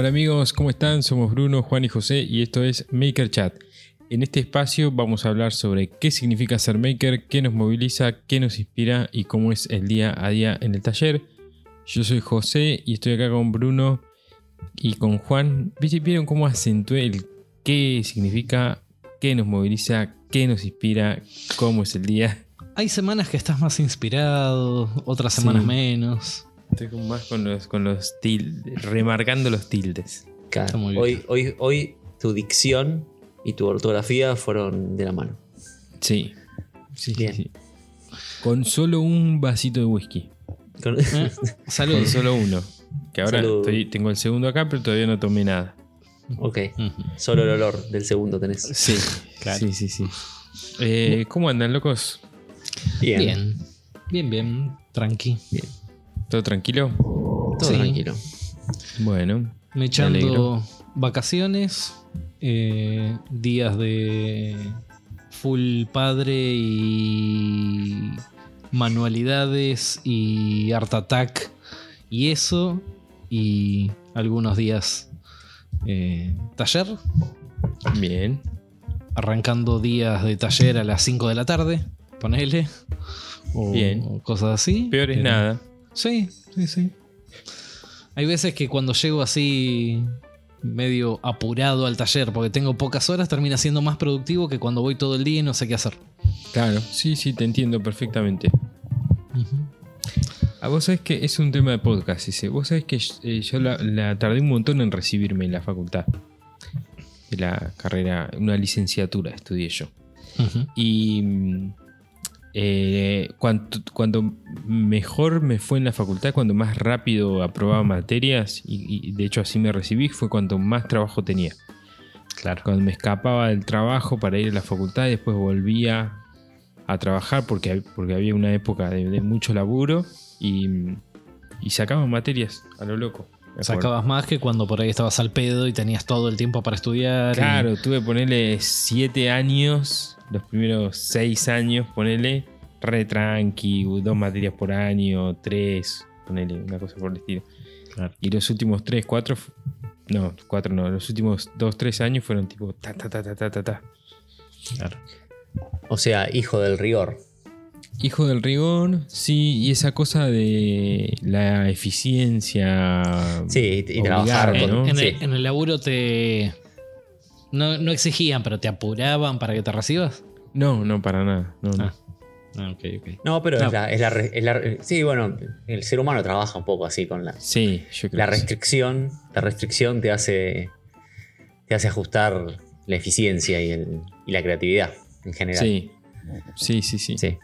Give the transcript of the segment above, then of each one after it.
Hola amigos, ¿cómo están? Somos Bruno, Juan y José y esto es Maker Chat. En este espacio vamos a hablar sobre qué significa ser maker, qué nos moviliza, qué nos inspira y cómo es el día a día en el taller. Yo soy José y estoy acá con Bruno y con Juan. ¿Vieron cómo acentué el qué significa, qué nos moviliza, qué nos inspira, cómo es el día? Hay semanas que estás más inspirado, otras semanas Sí. menos. Estoy con- más con los, con los tildes, remarcando los tildes. Claro. Está muy bien. Hoy, hoy, hoy tu dicción y tu ortografía fueron de la mano. Sí. Sí, Bien. sí. Con solo un vasito de whisky. Con- ¿Eh? Con solo uno. Que ahora estoy- tengo el segundo acá, pero todavía no tomé nada. ok. Solo el olor del segundo tenés. Sí, Claro. sí, sí, sí. Eh, ¿Cómo andan, locos? Bien. Bien. Bien, bien. Tranqui. ¿Todo tranquilo? Todo Sí. tranquilo. Bueno, Me echando vacaciones, eh, días de full padre y manualidades y art attack y eso y algunos días eh, taller, bien. arrancando días de taller a las 5 de la tarde, ponele, o Bien. cosas así. Peor es pero- nada. Sí, sí, sí. Hay veces que cuando llego así medio apurado al taller porque tengo pocas horas, termina siendo más productivo que cuando voy todo el día y no sé qué hacer. Claro, sí, sí, te entiendo perfectamente. A vos sabés que es un tema de podcast ese. Vos sabés que eh, yo la, la tardé un montón en recibirme en la facultad. De la carrera, una licenciatura estudié yo. Y mm, eh, cuanto, cuando mejor me fue en la facultad, cuando más rápido aprobaba materias, y, y de hecho así me recibí, fue cuando más trabajo tenía. Claro. Cuando me escapaba del trabajo para ir a la facultad y después volvía a trabajar porque, porque había una época de, de mucho laburo y, y sacaba materias a lo loco. Sacabas más que cuando por ahí estabas al pedo y tenías todo el tiempo para estudiar. y- Claro, tuve que ponerle 7 años, los primeros 6 años, ponerle re tranqui, dos materias por año, tres, ponerle una cosa por el estilo. Claro. Y los últimos 3, 4, no, 4 no, los últimos 2, 3 años fueron tipo ta ta ta ta ta ta ta. Claro. O sea, hijo del rigor. Hijo del rigor, sí, y esa cosa de la eficiencia. Sí, y, trabajar. ¿no? En, sí. el, en el laburo te. No, no exigían, pero te apuraban para que te recibas. No, no, para nada. No, no. Ah. Ah, ok, ok. No, pero No. Es, la, es, la es Sí, bueno, el ser humano trabaja un poco así con la. Sí, yo creo La sí. restricción. La restricción te hace. Te hace ajustar la eficiencia y, el- y la creatividad en general. Sí, sí, sí, sí. Sí.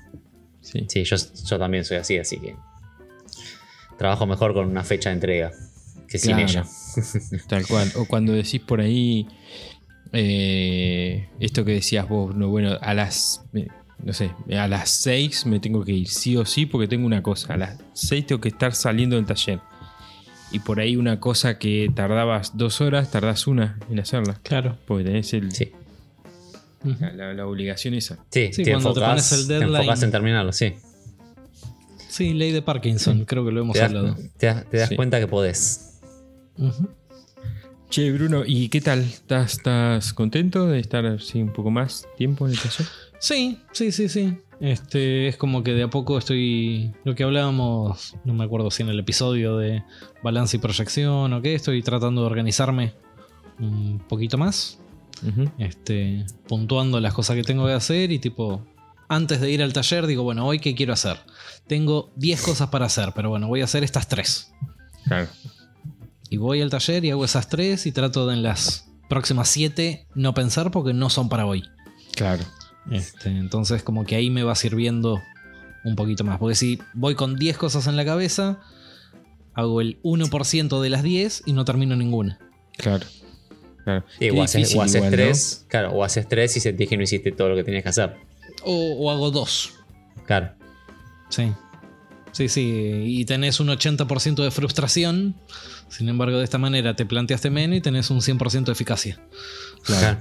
sí. Sí, yo, yo también soy así, así que. Trabajo mejor con una fecha de entrega que sin ella. Tal cual. O cuando decís por ahí eh, esto que decías vos, no, bueno, a las, eh, no sé, a las 6 me tengo que ir sí o sí porque tengo una cosa. A las 6 tengo que estar saliendo del taller. Y por ahí una cosa que tardabas dos horas, tardás una en hacerla. Claro. Porque tenés el, Sí, la, la- la obligación esa. sí, Sí, te, cuando te enfocás, pones el te deadline. enfocás en terminarlo, sí. Sí, ley de Parkinson, creo que lo hemos Te das, hablado. te das- te das Sí. cuenta que podés. Ujú. Che, Bruno, ¿y qué tal? ¿Estás, estás contento de estar así un poco más tiempo en el taller? Sí, sí, sí, sí. Este es como que de a poco estoy. Lo que hablábamos, no me acuerdo si en el episodio de balance y proyección o qué, estoy tratando de organizarme un poquito más. Este, puntuando las cosas que tengo que hacer y tipo. Antes de ir al taller, digo, bueno, hoy qué quiero hacer. Tengo 10 cosas para hacer, pero bueno, voy a hacer estas tres. Claro. Y voy al taller y hago esas tres y trato de en las próximas 7 no pensar porque no son para hoy. Claro. Este, entonces como que ahí me va sirviendo un poquito más. Porque si voy con 10 cosas en la cabeza, hago el 1% de las 10 y no termino ninguna. Claro. Claro. Sí, Qué o haces, o haces igual, ¿no? tres, claro, o haces tres y sentís que no hiciste todo lo que tenías que hacer. O, o hago dos. Claro. Sí. Sí, sí. Y tenés un 80% de frustración. Sin embargo, de esta manera te planteaste menos y tenés un 100% de eficacia. Claro.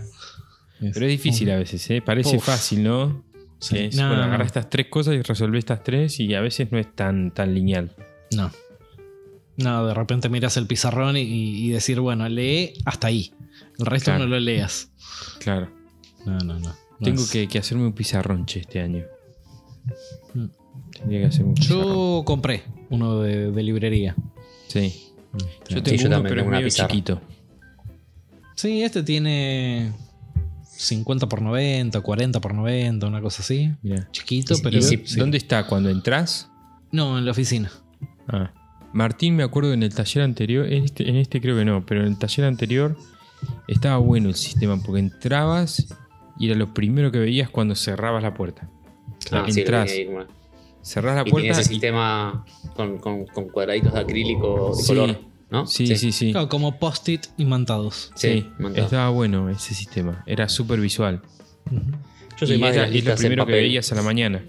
Pero es difícil a veces, ¿eh? Parece Uf. fácil, ¿no? Sí. Es, No, bueno, no. agarra estas tres cosas y resolver estas tres y a veces no es tan, tan lineal. No. No, de repente miras el pizarrón y, y decir, bueno, lee hasta ahí. El resto Claro. no lo leas. Claro. No, no, no. No Tengo es- que, que hacerme un pizarronche este año. Mm. Tendría que hacer un pizarrón. Yo compré uno de, de librería. Sí. Yo Sí, tengo yo uno, también pero es tengo una medio pizarra. chiquito. Sí, este tiene 50 por 90, 40 por 90, una cosa así. Chiquito, Y- pero. y si- sí. ¿Dónde está? ¿Cuando entras? No, en la oficina. Ah. Martín, me acuerdo en el taller anterior, en este, en este creo que no, pero en el taller anterior estaba bueno el sistema porque entrabas y era lo primero que veías cuando cerrabas la puerta. Ah, sí, lo entras, como- cerrás la Y puerta ese y- sistema con, con- con cuadraditos de acrílico de Sí. color, ¿no? Sí, sí, sí. Claro, como post-it imantados. Sí, Sí, montado. estaba bueno ese sistema. Era súper visual. Yo soy y más de las es lo listas en primero que papel. veías a la mañana.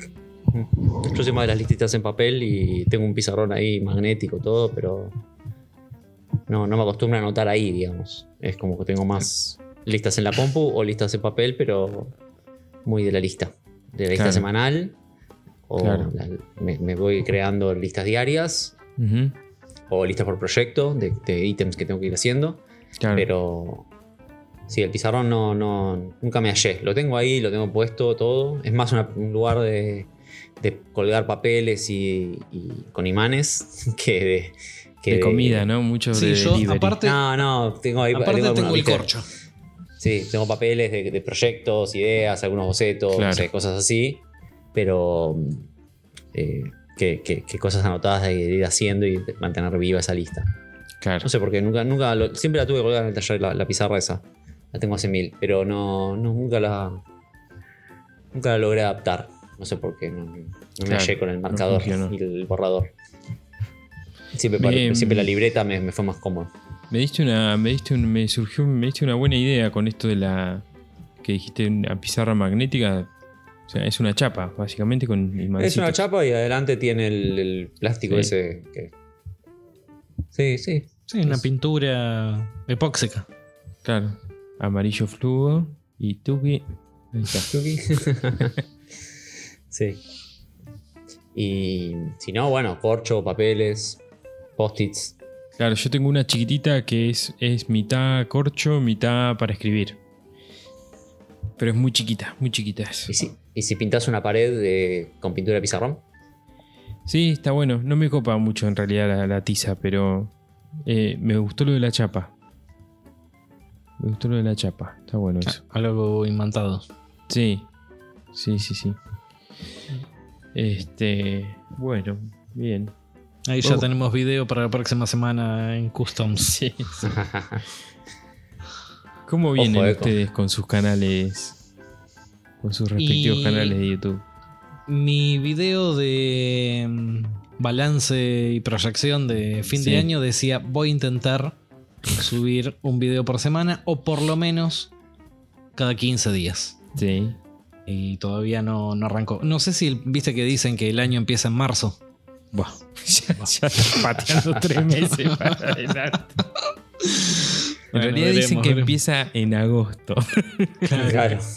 Yo soy más de las listitas en papel y tengo un pizarrón ahí magnético, todo, pero no, no me acostumbro a anotar ahí, digamos. Es como que tengo más listas en la compu o listas en papel, pero muy de la lista. De la lista Claro. semanal. O Claro. la- me, me voy creando listas diarias Ujú, o listas por proyecto de, de ítems que tengo que ir haciendo. Claro. Pero sí, el pizarrón no, no, nunca me hallé. Lo tengo ahí, lo tengo puesto, todo. Es más una- un lugar de, de colgar papeles y, y con imanes que de, que de comida, ¿no? Mucho Sí, de yo, delivery. aparte- No, no, tengo ahí Aparte tengo tengo el corcho. Sí, tengo papeles de, de proyectos, ideas, algunos bocetos, Claro. sé, cosas así. Pero eh, que cosas anotadas de ir haciendo y mantener viva esa lista. Claro. No sé por qué, nunca, nunca lo- siempre la tuve colgada en el taller, la, la pizarra esa. La tengo hace mil, pero no, no nunca la. Nunca la logré adaptar. No sé por qué, no, no me hallé con el marcador y el borrador. Siempre, siempre la libreta me, me fue más cómodo. Me diste una. Me diste un- me surgió. Me diste una buena idea con esto de la. que dijiste una pizarra magnética. O sea, es una chapa, básicamente, con Es imancitos. una chapa y adelante tiene el, el plástico Sí. ese que. Sí, sí. Sí, una pintura epóxica. Claro. Amarillo fluo y tuki. Ahí está. sí. Y si no, bueno, corcho, papeles, post-its. Claro, yo tengo una chiquitita que es, es mitad corcho, mitad para escribir. Pero es muy chiquita, muy chiquita es. ¿Y si, y si pintas una pared de- con pintura de pizarrón? Sí, está bueno. No me copa mucho en realidad la, la tiza, pero eh, me gustó lo de la chapa. Me gustó lo de la chapa. Está bueno eso. Algo imantado. Sí, sí, sí, sí. Este, bueno, bien. Ahí ya Oh. tenemos video para la próxima semana en Customs. Sí. ¿Cómo vienen Ojo, ustedes con sus canales? Con sus respectivos Y- canales de YouTube. Mi video de mm, balance y proyección de fin Sí. de año decía voy a intentar subir un video por semana o por lo menos cada 15 días. Sí. Y todavía no, no arrancó. No sé si viste que dicen que el año empieza en marzo. Buah, ya, ya está pateando tres meses para adelante. En Bueno, realidad dicen que veremos. empieza en agosto. claro.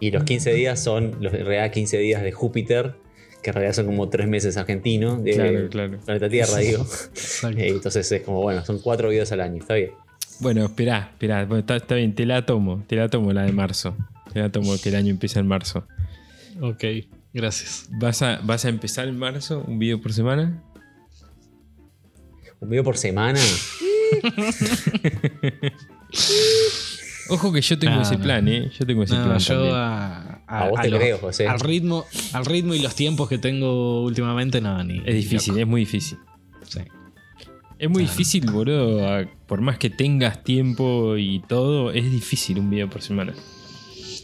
Y los 15 días son los en realidad 15 días de Júpiter, que en realidad son como 3 meses argentinos de Claro, claro. planeta Tierra, digo. Exacto. Eh, Entonces es como, bueno, son 4 videos al año, está bien. Bueno, esperá, esperá. Bueno, está, está bien, te la tomo. Te la tomo la de marzo. Te la tomo que el año empieza en marzo. Ok, gracias. ¿Vas a, ¿Vas a empezar en marzo un video por semana? Un video por semana. Ojo que yo tengo No, ese no. plan, ¿eh? Yo tengo ese No, plan. yo también. a, A vos te lo- creo, José. Al ritmo, al ritmo y los tiempos que tengo últimamente, no, ni. Es difícil, es muy difícil. Sí. Es muy difícil, boludo. a- Por más que tengas tiempo y todo, es difícil un video por semana.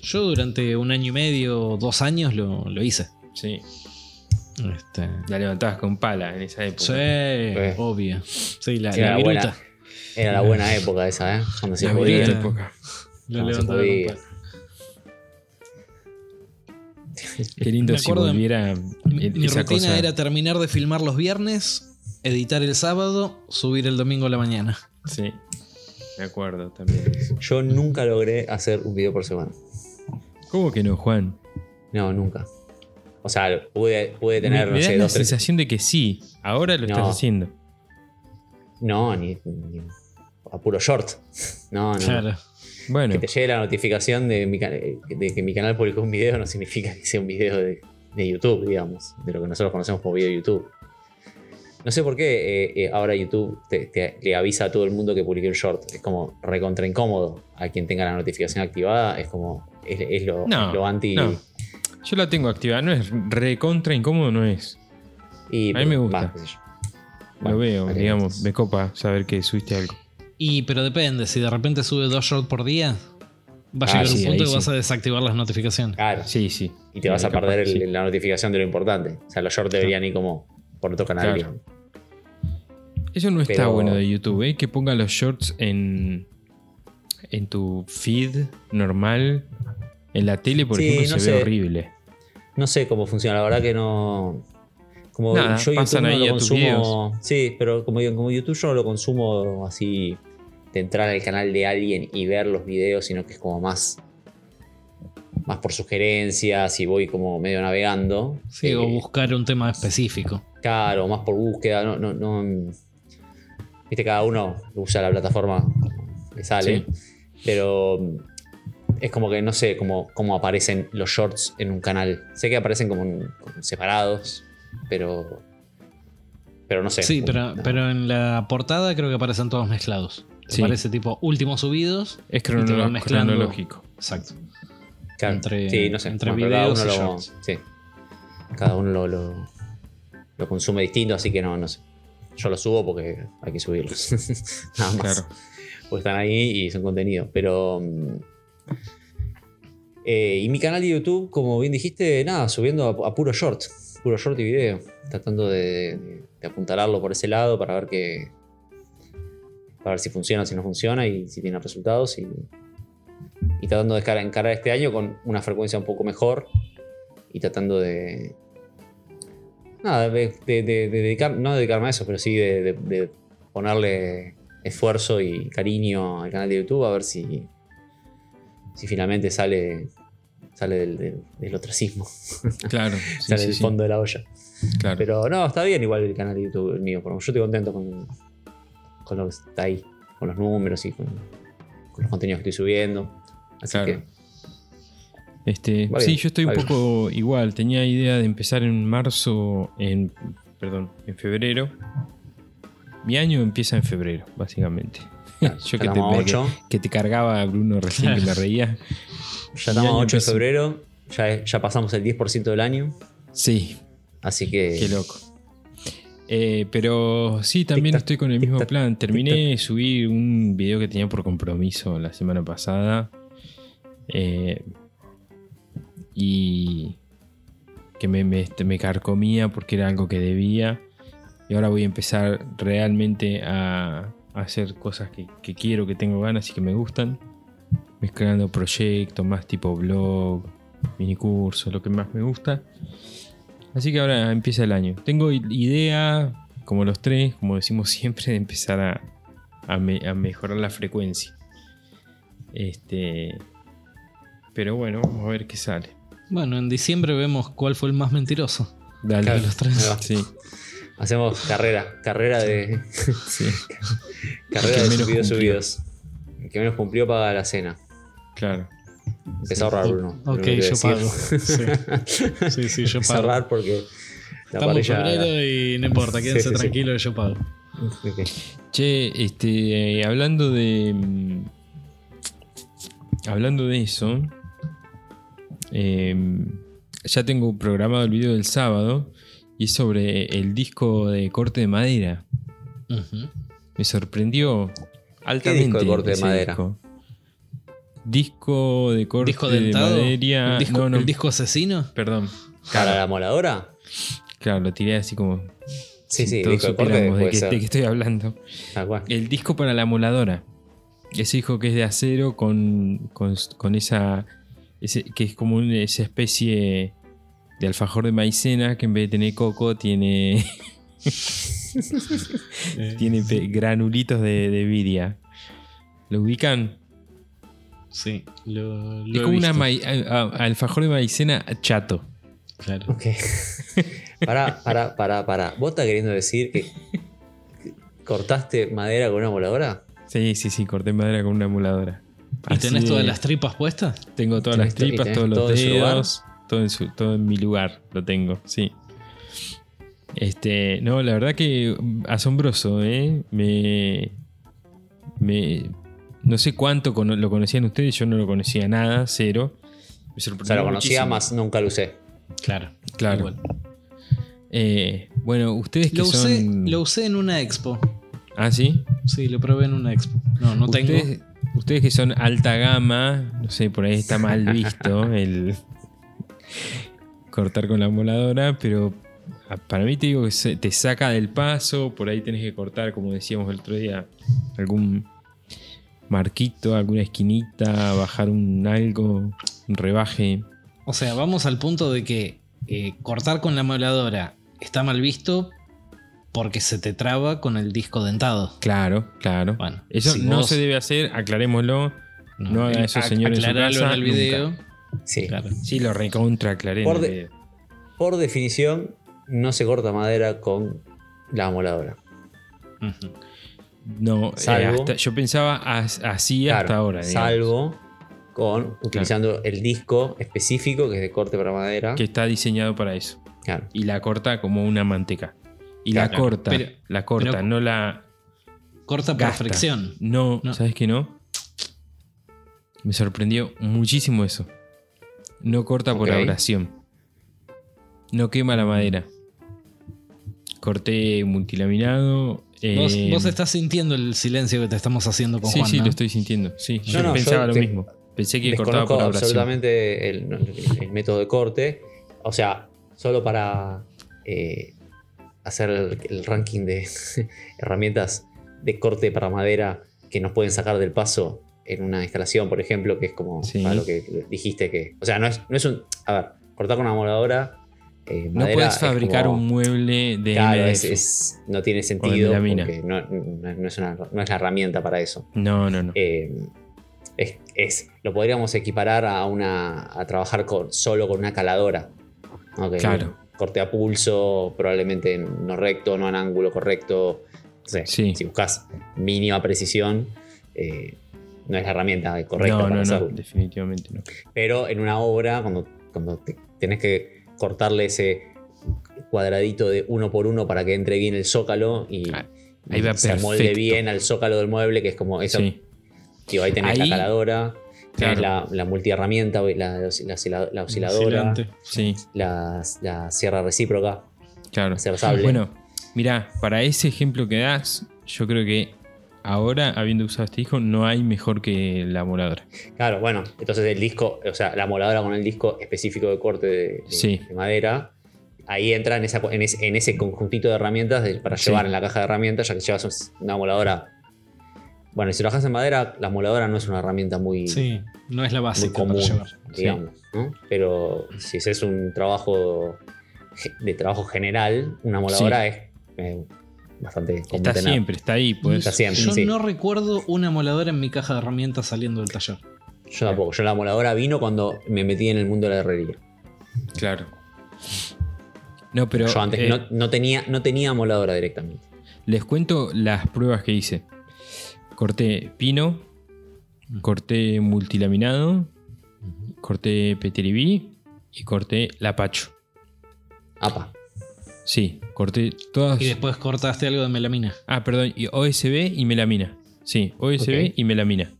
Yo durante un año y medio, dos años lo, lo hice. Sí. Este, La levantabas con pala en esa época. sí, obvio. Sí, la, Sí, la viruta. buena, era la buena época esa, ¿eh? Cuando se La podía. época. La levantaba. Qué lindo Me si acuerdo, volviera Mi, e- mi rutina cosa. era terminar de filmar los viernes, editar el sábado, subir el domingo a la mañana. Sí, me acuerdo también. de. Yo nunca logré hacer un video por semana. ¿Cómo que no, Juan? No, nunca. O sea, pude, pude tener, me, no me sé, da la dos, tres. sensación de que sí. Ahora lo No. estás haciendo. No, ni, ni a puro short. No, no. Claro. Bueno, Que te llegue la notificación de, mi, de que mi canal publicó un video no significa que sea un video de, de YouTube, digamos, de lo que nosotros conocemos como video de YouTube. No sé por qué eh, eh, ahora YouTube te, te- le avisa a todo el mundo que publiqué un short. Es como recontra incómodo. A quien tenga la notificación activada es como. Es, es lo, No, lo anti. no. yo la tengo activada. No es recontra incómodo, no es. y, a mí me gusta. va. Lo veo, vale, digamos, entonces. me copa saber que subiste algo. Y pero depende, si de repente sube dos shorts por día, va a Ah, llegar sí, un punto que vas a desactivar las notificaciones. Claro. Sí, sí. Y te vas a perder capaz, el- sí. la notificación de lo importante. O sea, los shorts deberían ir como por otro canal. Claro. Eso no está Pero- bueno de YouTube, ¿eh? Que ponga los shorts en, en tu feed normal. En la tele, por Sí, ejemplo, no se ve horrible. No sé cómo funciona, la verdad que no. Como Nada, yo YouTube no lo consumo. Sí, pero como, como YouTube yo no lo consumo así de entrar al canal de alguien y ver los videos, sino que es como más. Más por sugerencias y voy como medio navegando. Sí, Eh, o buscar un tema específico. Claro, más por búsqueda. No, no, no- Viste, cada uno usa la plataforma que sale. Pero es como que no sé cómo, cómo aparecen los shorts en un canal. Sé que aparecen como, en- como separados, pero. Pero no sé. Sí, pero, pero en la portada creo que aparecen todos mezclados. Te Sí. Parece tipo últimos subidos. Es cronológico. Exacto. Claro, entre- sí, no sé. entre Bueno, pero cada videos uno y lo- shorts. sí. Cada uno lo, lo, lo consume distinto, así que no, no sé. Yo lo subo porque hay que subirlos. Nada más. Claro. Porque están ahí y son contenido. Pero. mm, eh, y mi canal de YouTube, como bien dijiste, nada, subiendo a, a puro short. Puro short y video. Tratando de, de- de apuntalarlo por ese lado para ver que. Para ver si funciona, si no funciona y si tiene resultados. Y, y tratando de encarar, este año con una frecuencia un poco mejor. Y tratando de. Nada, de, de- de- de dedicar, no dedicarme a eso, pero sí de, ponerle esfuerzo y cariño al canal de YouTube a ver si, si finalmente sale, sale del, del, del ostracismo, Claro, sí, sale sí, del sí, fondo de la olla. claro. Pero no, está bien igual el canal de YouTube el mío, yo estoy contento con, con lo que está ahí, con los números y con, con los contenidos que estoy subiendo. Así Claro. que Este, sí, yo estoy un poco igual. Tenía idea de empezar en marzo, en, perdón, en febrero. Mi año empieza en febrero, básicamente. ya, Yo que te, que, 8, que te cargaba Bruno recién que me reía. ya estamos a año 8 de empieza- febrero, ya, ya pasamos el 10% del año, Sí, así que... qué loco. Eh, pero sí, también estoy con el mismo plan. Terminé de subir un video que tenía por compromiso la semana pasada. Eh, y que me, me, este, me carcomía porque era algo que debía. Y ahora voy a empezar realmente a, a hacer cosas que, que quiero, que tengo ganas y que me gustan. Mezclando proyectos, más tipo blog, minicursos, lo que más me gusta. Así que ahora empieza el año. Tengo idea, como los tres, como decimos siempre, de empezar a, a me- a mejorar la frecuencia. Este. Pero bueno, vamos a ver qué sale. Bueno, en diciembre vemos cuál fue el más mentiroso. Dale. Claro, los tres. Sí, Hacemos carrera, carrera de, sí, carrera de menos subidos cumplió. subidos. El que menos cumplió paga la cena. claro. Empezó a ahorrar, Bruno. Ok, yo pago. Sí. Sí, sí, yo Empezó a pago. ahorrar porque la Estamos en febrero y no importa, Sí, quédense sí, sí. tranquilos, yo pago. Ok. Che, este, eh, hablando de. mm, Hablando de eso. em, ya tengo programado el video del sábado. Y es sobre el disco de corte de madera. Ujú. Me sorprendió altamente. disco de corte de madera? Disco. Disco de corte ¿Disco de dentado? madera. ¿El disco, no, no, el disco asesino? perdón. ¿Para la moladora? Claro, lo tiré así como. Sí, sí, todos disco de de estoy hablando. Cual. El disco para la moladora. Ese disco que es de acero con, con, con esa. ese- que es como una- esa especie de alfajor de maicena que en vez de tener coco tiene, tiene granulitos de, de vidia. ¿Lo ubican? Sí, lo, lo es he como una alfajor de maicena chato. Claro. Ok. Pará, pará, pará, pará. ¿Vos estás queriendo decir que cortaste madera con una moladora? Sí, sí, sí, corté madera con una emuladora. ¿Y Así tenés todas las tripas puestas? Tengo todas ¿Tenés las tripas, todos los todo dedos, todo en, su- todo en mi lugar lo tengo, sí. Este, no, la verdad que asombroso, ¿eh? Me, me, no sé cuánto lo conocían ustedes, yo no lo conocía nada, cero. Me O sea, lo conocía, muchísimo. más nunca lo usé. Claro. Claro. Igual. Eh, bueno, ustedes que Lo usé, son... lo usé en una expo. Ah, ¿sí? Sí, lo probé en una expo. No, no tengo. ustedes, ustedes que son alta gama, no sé, por ahí está mal visto el cortar con la moladora, pero a- para mí te digo que se- te saca del paso, por ahí tenés que cortar, como decíamos el otro día, algún marquito, alguna esquinita, bajar un algo, un rebaje. O sea, vamos al punto de que eh, cortar con la moladora está mal visto porque se te traba con el disco dentado. Claro, claro. Bueno, Eso si no vos- se debe hacer, aclarémoslo. No haga eso, ac- señor, en su aclaralo casa, el video. Sí. Claro. Sí, lo recontra aclaré. en Por de- definición, no se corta madera con la moladora. Ujú. No, eh, Salvo- hasta- yo pensaba as- así Claro, hasta ahora. digamos, Salvo con utilizando el disco específico que es de corte para madera. Que está diseñado para eso. Claro. Y la corta como una manteca. Y la Claro, corta, pero- la corta, pero- no la. Corta por Gasta. fricción. No, No. ¿sabes qué no? Me sorprendió muchísimo eso. No corta por Ok. abrasión. No quema la madera. Corté multilaminado. Vos, eh, vos estás sintiendo el silencio que te estamos haciendo con Sí, Juan, sí, ¿no? lo estoy sintiendo. Sí, No, yo no, pensaba yo lo te- mismo. Pensé que cortaba por abrasión. absolutamente el, el método de corte. O sea, solo para eh, hacer el, el ranking de herramientas de corte para madera que nos pueden sacar del paso en una instalación, por ejemplo, que es como Sí. para lo que dijiste que. O sea, no es, no es un. A ver, cortar con una moladora. Eh, No puedes es fabricar como- un mueble de Claro, es, es- no tiene sentido porque no, no- no es una- no es la herramienta para eso. No, no, no. Eh, es, es- lo podríamos equiparar a una a trabajar con, solo con una caladora. ¿no? Claro. Corte a pulso, probablemente no recto, no en ángulo correcto. No sé, Sí. Si buscas mínima precisión, eh, no es la herramienta correcta no, para no, no, hacerlo. definitivamente no. Pero en una obra, cuando, cuando te- tenés que cortarle ese cuadradito de uno por uno para que entre bien el zócalo y, Ah, ahí va y se molde bien al zócalo del mueble, que es como eso. Sí, Tío, ahí tenés Ahí- la caladora, tenés Claro. la, la multiherramienta, la, la, la osciladora, sí, la, la sierra recíproca, claro. sable. Bueno, mira, para ese ejemplo que das, yo creo que ahora, habiendo usado este disco, no hay mejor que la moladora. Claro, bueno, entonces el disco, o sea, la moladora con el disco específico de corte de, de- Sí. de madera, ahí entra en, esa, en, ese, en ese conjuntito de herramientas de- para Sí. llevar en la caja de herramientas, ya que llevas una moladora. Bueno, y si trabajas en madera, la moladora no es una herramienta muy, Sí, no es la básica común, para llevar. digamos, ¿no? Pero si es un trabajo de trabajo general, una moladora es eh, bastante común Está tener. siempre, está ahí. Pues. Está siempre, Yo sí. no recuerdo una moladora en mi caja de herramientas saliendo del taller. Yo tampoco. Yo la moladora vino cuando me metí en el mundo de la herrería. Claro. No, pero Yo antes eh, no, no tenía, no tenía moladora directamente. les cuento las pruebas que hice. Corté pino, corté multilaminado, corté peteribí y corté lapacho. Apa. Sí, corté todas. Y después cortaste algo de melamina. Ah, perdón, y OSB y melamina. Sí, OSB Ok. y melamina.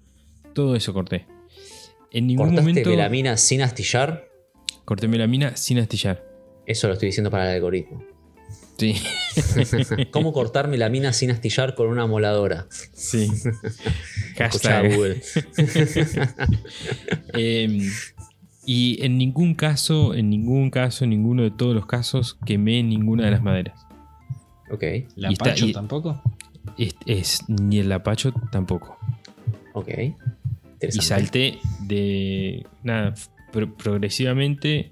Todo eso corté. En ningún ¿Cortaste momento melamina sin astillar? corté melamina sin astillar. Eso lo estoy diciendo para el algoritmo. Sí. ¿Cómo cortar melamina sin astillar con una moladora? sí. Hashtag. Google. Eh, y en ningún caso, en ningún caso, en ninguno de todos los casos, quemé ninguna de las maderas. ok, ¿La Y está- Pacho y- tampoco? Es, es- ni el lapacho tampoco. ok. Y salté de. Nada, pro- progresivamente.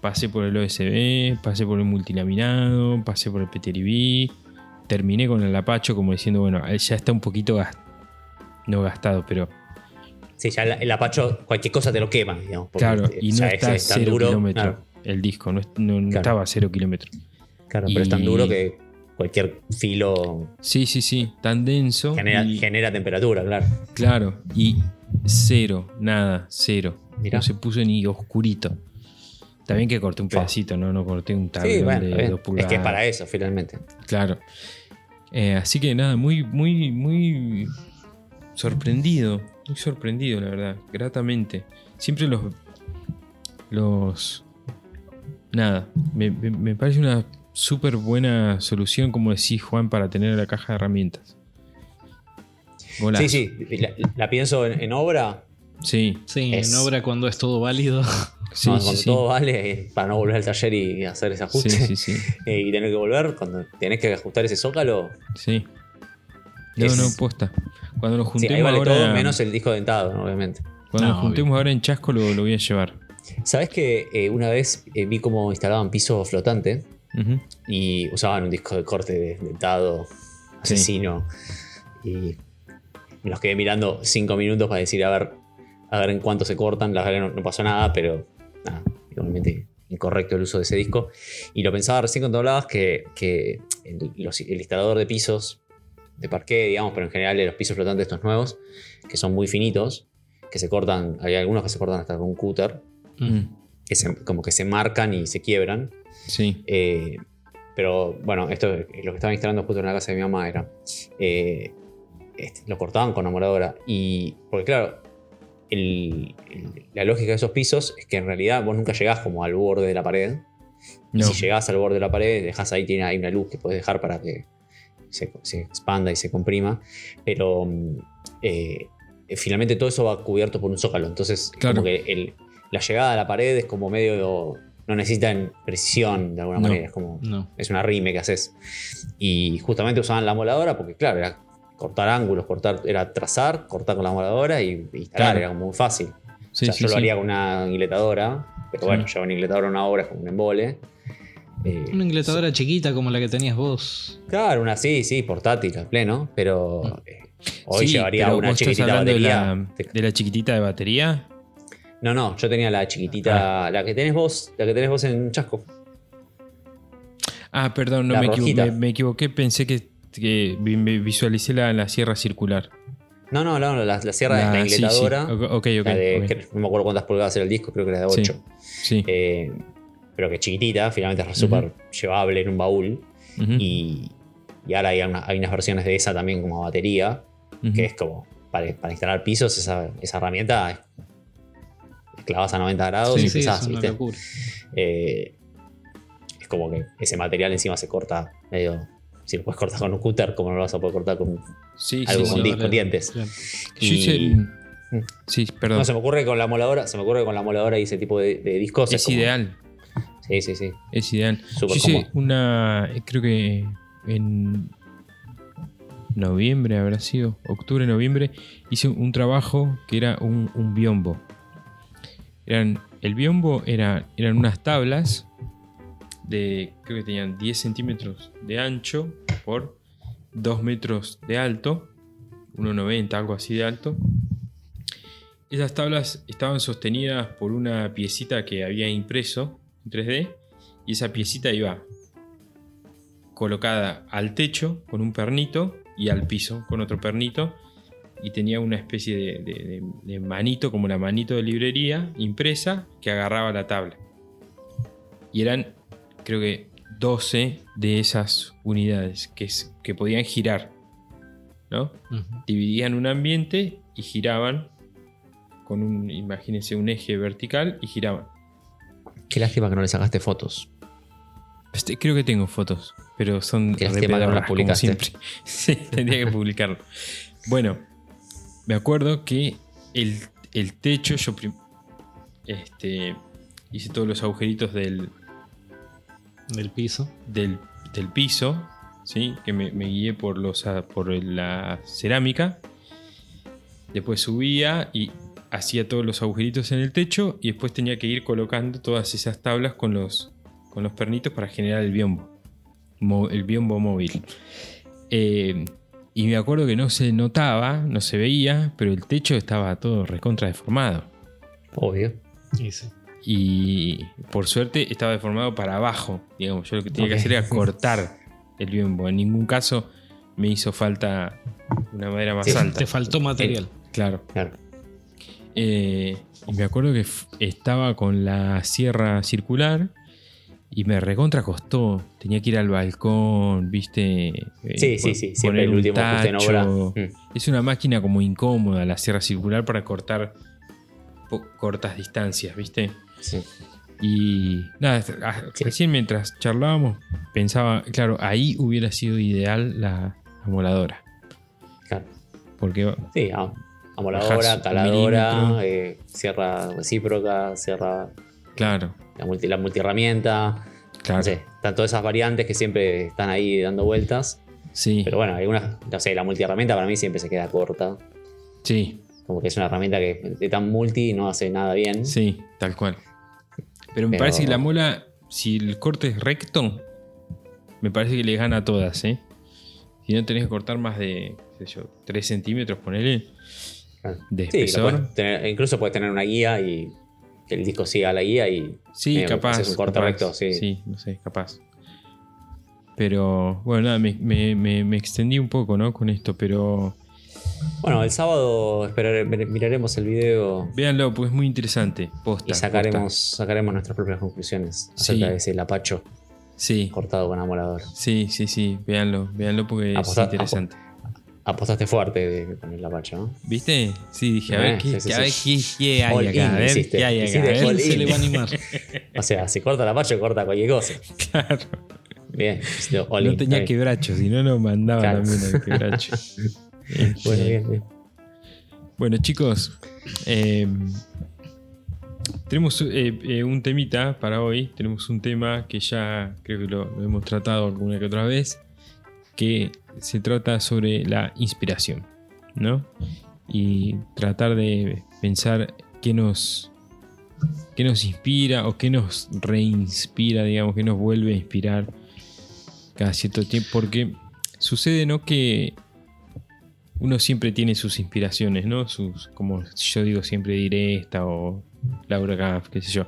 Pasé por el OSB, pasé por el multilaminado, pasé por el PTRB. Terminé con el lapacho, como diciendo, bueno, ya está un poquito no gastado, pero Sí, ya el, el apacho, cualquier cosa te lo quema, digamos. claro, eh, y no está es tan cero duro, kilómetro. claro. el disco, no, es- no- no Claro. estaba a cero kilómetros. Claro, pero es tan duro que cualquier filo Sí, sí, sí, tan denso. genera, y- genera temperatura, claro. Claro, y cero, nada, cero. Mirá. No se puso ni oscurito. Bien que corté un pedacito, no, no corté un tablón Sí, bueno, de dos es pulgadas. que es para eso, finalmente. Claro. Eh, así que nada, muy, muy, muy sorprendido. Muy sorprendido, la verdad. Gratamente. Siempre los. Los. Nada. Me, me- me parece una súper buena solución, como decís, Juan, para tener la caja de herramientas. Golazo. Sí, sí, la, la pienso en, en obra, Sí, Sí, Es- en obra cuando es todo válido. sí, no, sí, cuando sí. todo vale, para no volver al taller y hacer ese ajuste Sí, sí, sí. eh, y tener que volver, cuando tenés que ajustar ese zócalo, Sí. No, Es- no, posta. Cuando nos sí, juntemos ahí vale ahora. todo menos el disco dentado, obviamente. Cuando No, nos juntemos ahora en Chasco lo, lo voy a llevar. ¿Sabes que eh, una vez eh, vi cómo instalaban piso flotante Ujú. y usaban un disco de corte de- dentado Sí. asesino? Y me los quedé mirando cinco minutos para decir a ver, a ver en cuánto se cortan. La verdad que no, no pasó nada, pero nada, igualmente incorrecto el uso de ese disco. Y lo pensaba recién cuando hablabas que, que el, los- el instalador de pisos de parqué, digamos, pero en general de los pisos flotantes estos nuevos, que son muy finitos, que se cortan, hay algunos que se cortan hasta con un cúter, Mm, que se- como que se marcan y se quiebran. Sí. Eh, pero bueno, esto es lo que estaba instalando justo en la casa de mi mamá era. eh, este, lo cortaban con amoladora. Y. Porque claro, el- el- la lógica de esos pisos es que en realidad vos nunca llegás como al borde de la pared. Y No. si llegás al borde de la pared, dejás ahí, tiene ahí una luz que puedes dejar para que se, se expanda y se comprima. Pero mm, eh, finalmente todo eso va cubierto por un zócalo. Entonces, Claro. como que el- la llegada a la pared es como medio. No necesitan precisión de alguna No. manera. Es como. No. Es una rime que haces. Y justamente usaban la moladora porque, claro, era cortar ángulos, cortar, era trazar, cortar con la moladora y, y instalar, Claro. era como muy fácil. Sí, o sea, sí, yo lo haría con una ingletadora, pero bueno, llevar una ingletadora a una obra es como un embole. Eh, Una ingletadora chiquita como la que tenías vos. Claro, una sí, sí, portátil, a pleno, pero eh, hoy Sí, llevaría pero una vos estás chiquitita de batería. la, de la chiquitita de batería. No, no, yo tenía la chiquitita, la que tenés vos, la que tenés vos en Chasco. Ah, perdón, no me, equivo- me, me equivoqué. Pensé que, que vi- me visualicé la, la sierra circular. No, no, no, la, la sierra La- de la sí, sí. ingletadora. Ok, ok. ok, la de- ok. que no me acuerdo cuántas pulgadas era el disco, creo que era de Sí. 8. Sí. Eh, pero que chiquitita, finalmente es súper llevable en un baúl. Y, y ahora hay, una- hay unas versiones de esa también como batería, que es como para, para instalar pisos, esa, esa herramienta es, es clavas a 90 grados Sí, y empezás, es ¿viste? Eh, es como que ese material encima se corta medio. Si lo puedes cortar con un cúter, como no lo vas a poder cortar con. Sí, algo con sí. disco, con dientes. Claro. Y- hice- Sí, perdón. No, se me ocurre con la moladora, se me ocurre con la moladora y ese tipo de, de discos. es como- ideal. Sí, sí, sí. Es ideal. Súper Yo hice una. Creo que en noviembre habrá sido, octubre, noviembre, hice un trabajo que era un, un biombo. Eran, el biombo era, eran unas tablas de, creo que tenían 10 centímetros de ancho por 2 metros de alto, 1,90, algo así de alto. Esas tablas estaban sostenidas por una piecita que había impreso 3D y esa piecita iba colocada al techo con un pernito y al piso con otro pernito y tenía una especie de, de- de- de manito como la manito de librería impresa que agarraba la tabla y eran creo que 12 de esas unidades que, es- que podían girar ¿no? Dividían un ambiente y giraban con un, imagínense, un eje vertical y giraban. Qué lástima que no le sacaste fotos. Este, creo que tengo fotos, pero son Qué lástima que no las pedorras, como publicaste. siempre. Sí, tendría que publicarlo. Bueno, me acuerdo que el, el techo, yo este, hice todos los agujeritos del, Del piso. del, del piso, ¿sí? que me, me guié por, los, por la cerámica. Después subía y hacía todos los agujeritos en el techo y después tenía que ir colocando todas esas tablas con los, con los pernitos para generar el biombo. El biombo móvil. Eh, y me acuerdo que no se notaba, no se veía, pero el techo estaba todo recontra deformado. Obvio. Y sí. y por suerte estaba deformado para abajo. Digamos, yo lo que tenía que hacer era cortar el biombo. En ningún caso me hizo falta una madera más Sí, alta. Te faltó material. Claro. Claro. Eh, y me acuerdo que estaba con la sierra circular y me recontra costó. Tenía que ir al balcón, viste. Eh, Sí, sí, sí. Siempre el último ajuste en obra. tacho. Mm, Es una máquina como incómoda la sierra circular para cortar cortas distancias, viste. sí. Y nada, ah, Sí. recién mientras charlábamos pensaba, claro, ahí hubiera sido ideal la amoladora. Claro. Porque Sí, am- amoladora, caladora, milímetro. eh, sierra recíproca, sierra. Claro, La, multi, la multiherramienta. claro. No sé, están todas esas variantes que siempre están ahí dando vueltas. Sí, Pero bueno, algunas, no sé, la multiherramienta para mí siempre se queda corta. sí, Como que es una herramienta que de tan multi no hace nada bien. sí, tal cual. Pero me Pero- parece que la mola, si el corte es recto, me parece que le gana a todas, ¿eh? Si no tenés que cortar más de, qué sé yo, 3 centímetros, ponele, Claro. de Sí, lo espesor. puedes tener- incluso puedes tener una guía y que el disco siga la guía y Sí, Eh, capaz. haces un corte capaz. recto, sí. no sé, capaz. Pero bueno, nada, me, me- me- me extendí un poco, ¿no? Con esto, pero Bueno, el sábado esperare- miraremos el video véanlo, pues es muy interesante. Posta, y sacaremos, posta. sacaremos nuestras propias conclusiones Sí. acerca de ese lapacho Sí, cortado con amolador. sí, sí, sí, véanlo, véanlo porque es interesante. Apostaste fuerte de- con el lapacho, ¿no? ¿Viste? Sí, dije, a ver, ¿qué, hay acá? A ver. ¿qué hay acá? A ver. all ¿Quién se le va a animar? O sea, si corta lapacho, corta cualquier cosa. Claro. Bien, all No in, tenía quebracho, si no, no mandaba Claro. también el quebracho. Bueno, Este, bien, bien. Bueno, chicos, eh, tenemos eh, eh, un temita para hoy. Tenemos un tema que ya creo que lo, lo hemos tratado alguna que otra vez, que se trata sobre la inspiración, ¿no? Y tratar de pensar qué nos, qué nos inspira o qué nos reinspira, digamos, qué nos vuelve a inspirar cada cierto tiempo, porque sucede, ¿no? Que uno siempre tiene sus inspiraciones, ¿no? Sus, como yo digo, siempre diré esta o Laura Gaff, qué sé yo.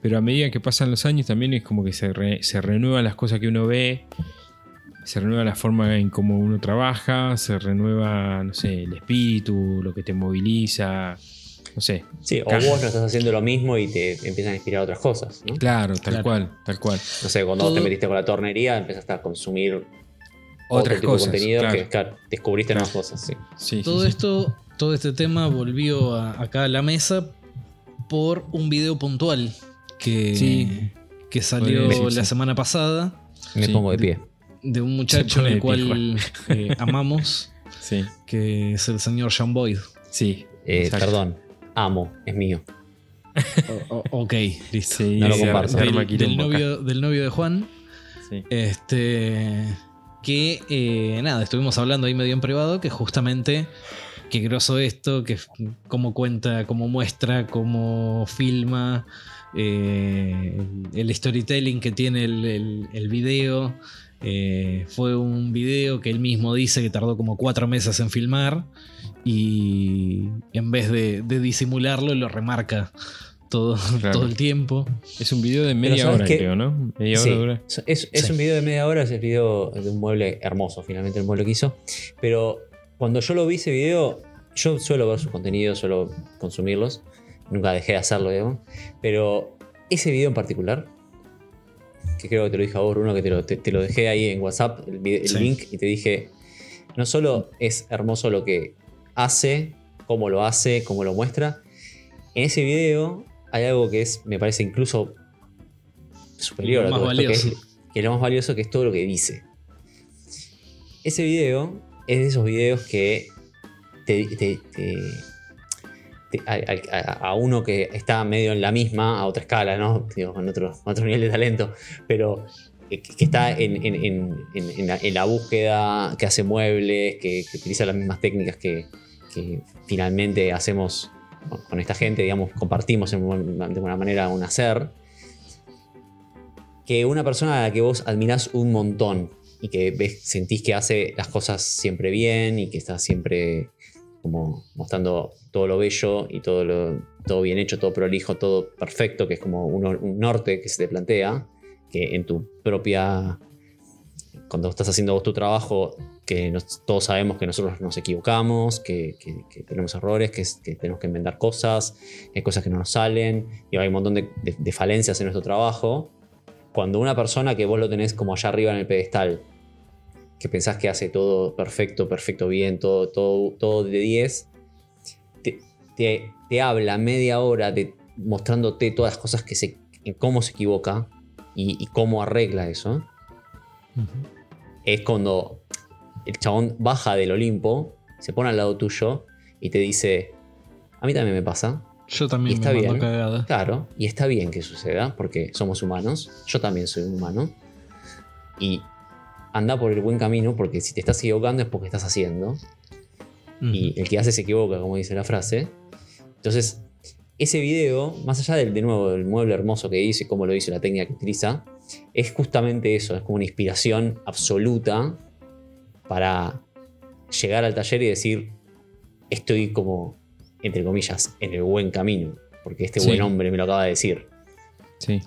Pero a medida que pasan los años también es como que se, se renuevan las cosas que uno ve, se renueva la forma en cómo uno trabaja, se renueva, no sé, el espíritu, lo que te moviliza, no sé. Sí, o vos no estás haciendo lo mismo y te, empiezan a inspirar otras cosas, ¿no? Claro, tal Claro. cual, tal cual. No sé, cuando vos te Todo- metiste con la tornería, empezaste a consumir otro Otras tipo cosas. de contenido claro. que, claro, descubriste Claro. nuevas cosas, sí. Todo sí. esto, todo este tema volvió a- acá a la mesa por un video puntual que, Sí. que salió la semana pasada Me Sí. pongo de pie. De un muchacho al cual eh, amamos, Sí, que es el señor John Boyd. sí. Eh, perdón, amo, es mío. O- o- ok, listo. Sí, No lo comparto. Del, novio, del novio de Juan. Sí. Este. Que eh, nada, estuvimos hablando ahí medio en privado. Que justamente. Qué groso esto, que cómo cuenta, cómo muestra, cómo filma. eh, el, el storytelling que tiene el, el- el video. Eh, fue un video que él mismo dice que tardó como cuatro meses en filmar. Y en vez de, de disimularlo, lo remarca todo, Claro. todo el tiempo. Es un video de media ¿sabes hora, creo, ¿no? Media Sí, hora dura. es, es Sí. un video de media hora, es el video de un mueble hermoso, finalmente el mueble que hizo. Pero cuando yo lo vi ese video, yo suelo ver sus contenidos, suelo consumirlos. Nunca dejé de hacerlo, digamos. Pero ese video en particular, que creo que te lo dije a vos, Bruno, que te lo, te- te lo dejé ahí en WhatsApp, el, vide- el Sí. link, y te dije, no solo es hermoso lo que hace, cómo lo hace, cómo lo muestra, en ese video hay algo que es, me parece incluso superior a todo esto, que es, que es lo más valioso, que es todo lo que dice. Ese video es de esos videos que te- te- te- a, uno que está medio en la misma, a otra escala, ¿no? Con otro, otro nivel de talento, pero que, está en, en- en- la, en la búsqueda, que hace muebles, que, utiliza las mismas técnicas que, finalmente hacemos con- esta gente, digamos, compartimos de alguna manera un hacer, que una persona a la que vos admirás un montón y que ves, sentís que hace las cosas siempre bien y que está siempre como mostrando todo lo bello y todo, todo bien hecho, todo prolijo, todo perfecto, que es como un, norte que se te plantea, que en tu propia cuando estás haciendo vos tu trabajo, que nos- todos sabemos que nosotros nos equivocamos, que, tenemos errores, que, que tenemos que inventar cosas, hay cosas que no nos salen, y hay un montón de, de- de falencias en nuestro trabajo. Cuando una persona que vos lo tenés como allá arriba en el pedestal, que pensás que hace todo perfecto, perfecto, bien, todo, todo, todo de 10, te, habla media hora de, mostrándote todas las cosas que se, en cómo se equivoca y, y cómo arregla eso es cuando el chabón baja del Olimpo, se pone al lado tuyo y te dice, a mí también me pasa. Yo Y también está me bien. cagada. Claro, y está bien que suceda porque somos humanos. Yo también soy un humano. Y anda por el buen camino porque si te estás equivocando es porque estás haciendo. Y el que hace se equivoca, como dice la frase. Entonces, ese video, más allá del, de nuevo, del mueble hermoso que hizo y cómo lo hizo y la técnica que utiliza, es justamente eso, es como una inspiración absoluta para llegar al taller y decir, estoy como, entre comillas, en el buen camino, porque este Sí. buen hombre me lo acaba de decir. Sí.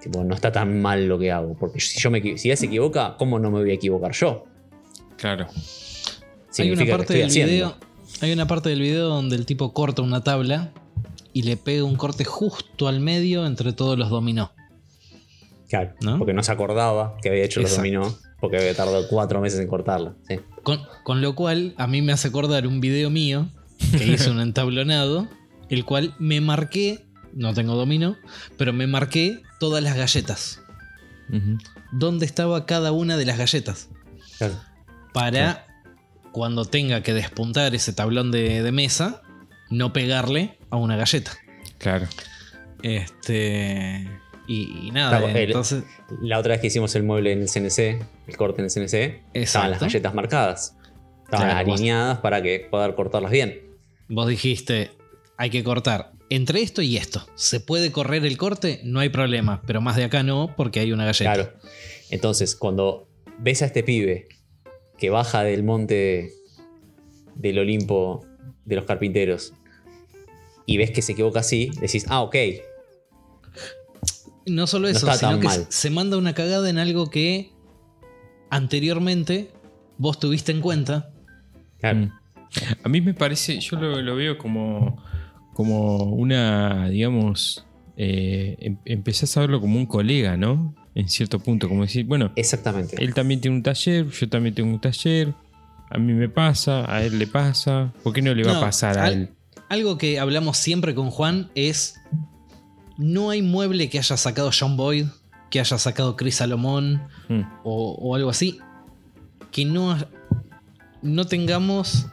Tipo, no está tan mal lo que hago, porque si, yo me, si él se equivoca, ¿cómo no me voy a equivocar yo? Claro. hay una que parte estoy del haciendo. video. Hay una parte del video donde el tipo corta una tabla y le pega un corte justo al medio entre todos los dominó. Claro, ¿No? porque no se acordaba que había hecho los dominó, porque había tardado cuatro meses en cortarla. Sí. Con, con lo cual, a mí me hace acordar un video mío que hice un entablonado, el cual me marqué, no tengo dominó, pero me marqué todas las galletas. ¿Dónde estaba cada una de las galletas? Claro. Para cuando tenga que despuntar ese tablón de, de mesa, no pegarle a una galleta. Claro. Este. Y, y nada, Claro, el- entonces. La otra vez que hicimos el mueble en el CNC, el corte en el CNC, estaban las galletas marcadas. Estaban Claro, vos- alineadas para que poder cortarlas bien. Vos dijiste, hay que cortar entre esto y esto. ¿Se puede correr el corte? No hay problema, pero más de acá no, porque hay una galleta. Claro. Entonces, cuando ves a este pibe que baja del monte del Olimpo de los carpinteros y ves que se equivoca así, decís, ah, ok, No solo eso, sino que mal. se manda una cagada en algo que anteriormente vos tuviste en cuenta. claro. Mm. A mí me parece, yo lo, lo veo como, como una, digamos, eh, em- empezás a verlo como un colega, ¿no? En cierto punto, como decir, bueno, Exactamente. él también tiene un taller, yo también tengo un taller, a mí me pasa, a él le pasa, ¿por qué no le va No, a pasar a al- él? Algo que hablamos siempre con Juan es. No hay mueble que haya sacado John Boyd, que haya sacado Chris Salomón Mm, o, o algo así, que no, no tengamos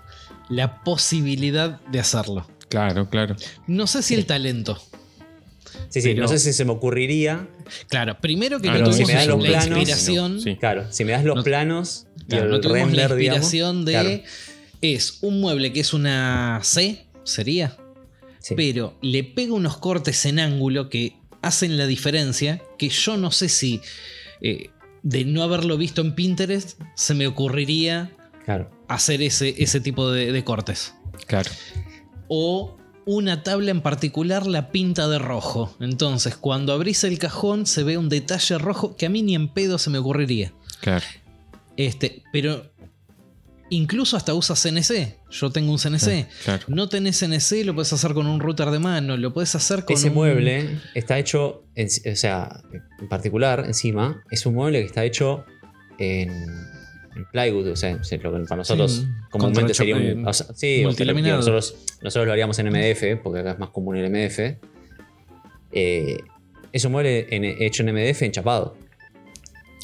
la posibilidad de hacerlo. claro, claro. No sé si el talento. Sí, sí, pero- no sé si se me ocurriría. Claro, primero que Ah, no, tuvimos si me das la los planos, inspiración. sí. Claro, si me das los No- planos claro, no tuvimos render, la digamos, inspiración de. claro, Es un mueble que es una C, sería. sí. Pero le pega unos cortes en ángulo que hacen la diferencia. Que yo no sé si. eh, de no haberlo visto en Pinterest, se me ocurriría Claro. hacer ese, ese tipo de, de cortes. Claro. O una tabla en particular la pinta de rojo. Entonces, cuando abrís el cajón, se ve un detalle rojo que a mí ni en pedo se me ocurriría. Claro. Este, pero incluso hasta usa CNC. Yo tengo un CNC. Claro. No tenés CNC, lo puedes hacer con un router de mano, lo puedes hacer con Ese un- mueble está hecho, en- o sea, en particular, encima, es un mueble que está hecho en, en plywood, o sea, es lo que para nosotros Sí, comúnmente sería un. o sea, sí, nosotros, nosotros lo haríamos en MDF, porque acá es más común el MDF. Eh, es un mueble en- hecho en MDF enchapado.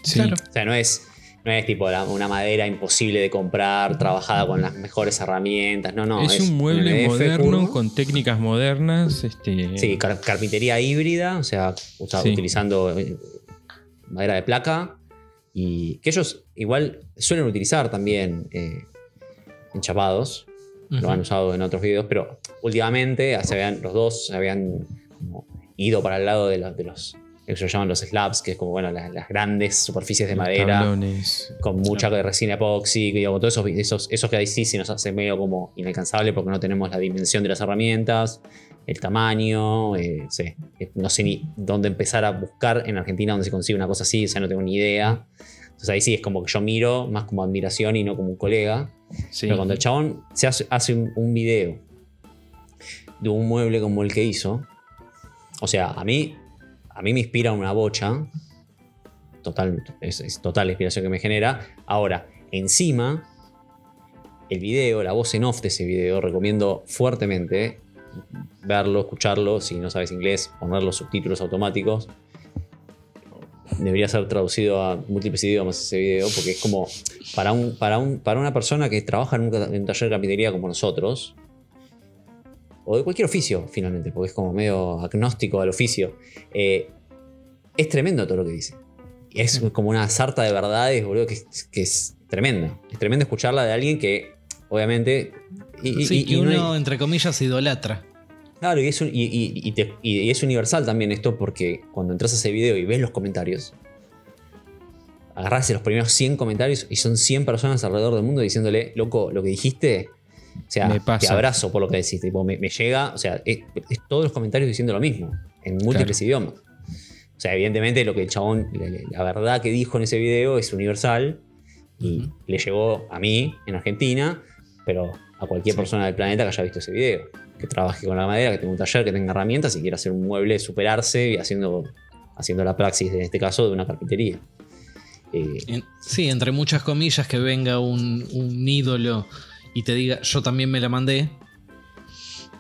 Sí. Claro. O sea, no es, no es tipo la- una madera imposible de comprar, trabajada con las mejores herramientas. No, no. es, un mueble MDF moderno puro. con técnicas modernas. Este, Sí, car- carpintería híbrida, o sea, usa- Sí. utilizando eh, madera de placa. Y que ellos igual suelen utilizar también eh, enchapados. Lo han usado en otros videos, pero últimamente se habían, los dos se habían como ido para el lado de, los- de los Eso lo llaman los slabs, que es como bueno, las, las grandes superficies de madera Tablones. con mucha resina epoxi, que con todos esos, esos, esos que ahí sí se nos hace medio como inalcanzable porque no tenemos la dimensión de las herramientas, el tamaño, eh, sí, eh, no sé ni dónde empezar a buscar en Argentina donde se consigue una cosa así, o sea, no tengo ni idea. Entonces ahí sí es como que yo miro más como admiración y no como un colega. Sí. Pero cuando el chabón se hace, hace un, un video de un mueble como el que hizo, o sea, a mí, a mí me inspira una bocha. Total, es, total la inspiración que me genera. Ahora, encima, el video, la voz en off de ese video, recomiendo fuertemente verlo, escucharlo. Si no sabes inglés, poner los subtítulos automáticos. Debería ser traducido a múltiples idiomas ese video, porque es como para, un, para, un, para una persona que trabaja en un, en un taller de carpintería como nosotros, o de cualquier oficio, finalmente, porque es como medio agnóstico al oficio. eh, es tremendo todo lo que dice. Es como una sarta de verdades, boludo, que, es- que es tremenda. Es tremendo escucharla de alguien que, obviamente. Y, Sí, y- que y no hay- uno, entre comillas, idolatra. Claro, y es, un- te- y es universal también esto porque cuando entras a ese video y ves los comentarios, agarrás los primeros 100 comentarios y son 100 personas alrededor del mundo diciéndole, loco, lo que dijiste, o sea, Me pasa. te abrazo por lo que decís, tipo, me, me llega, o sea, es, es todos los comentarios diciendo lo mismo, en múltiples idiomas. O sea, evidentemente lo que el chabón, la, la- verdad que dijo en ese video es universal y Ujú. le llegó a mí en Argentina, pero a cualquier Sí. persona del planeta que haya visto ese video. Que trabaje con la madera, que tenga un taller, que tenga herramientas y quiera hacer un mueble, superarse y haciendo, haciendo la praxis, en este caso, de una carpintería. Eh, sí, entre muchas comillas, que venga un, un ídolo y te diga, yo también me la mandé.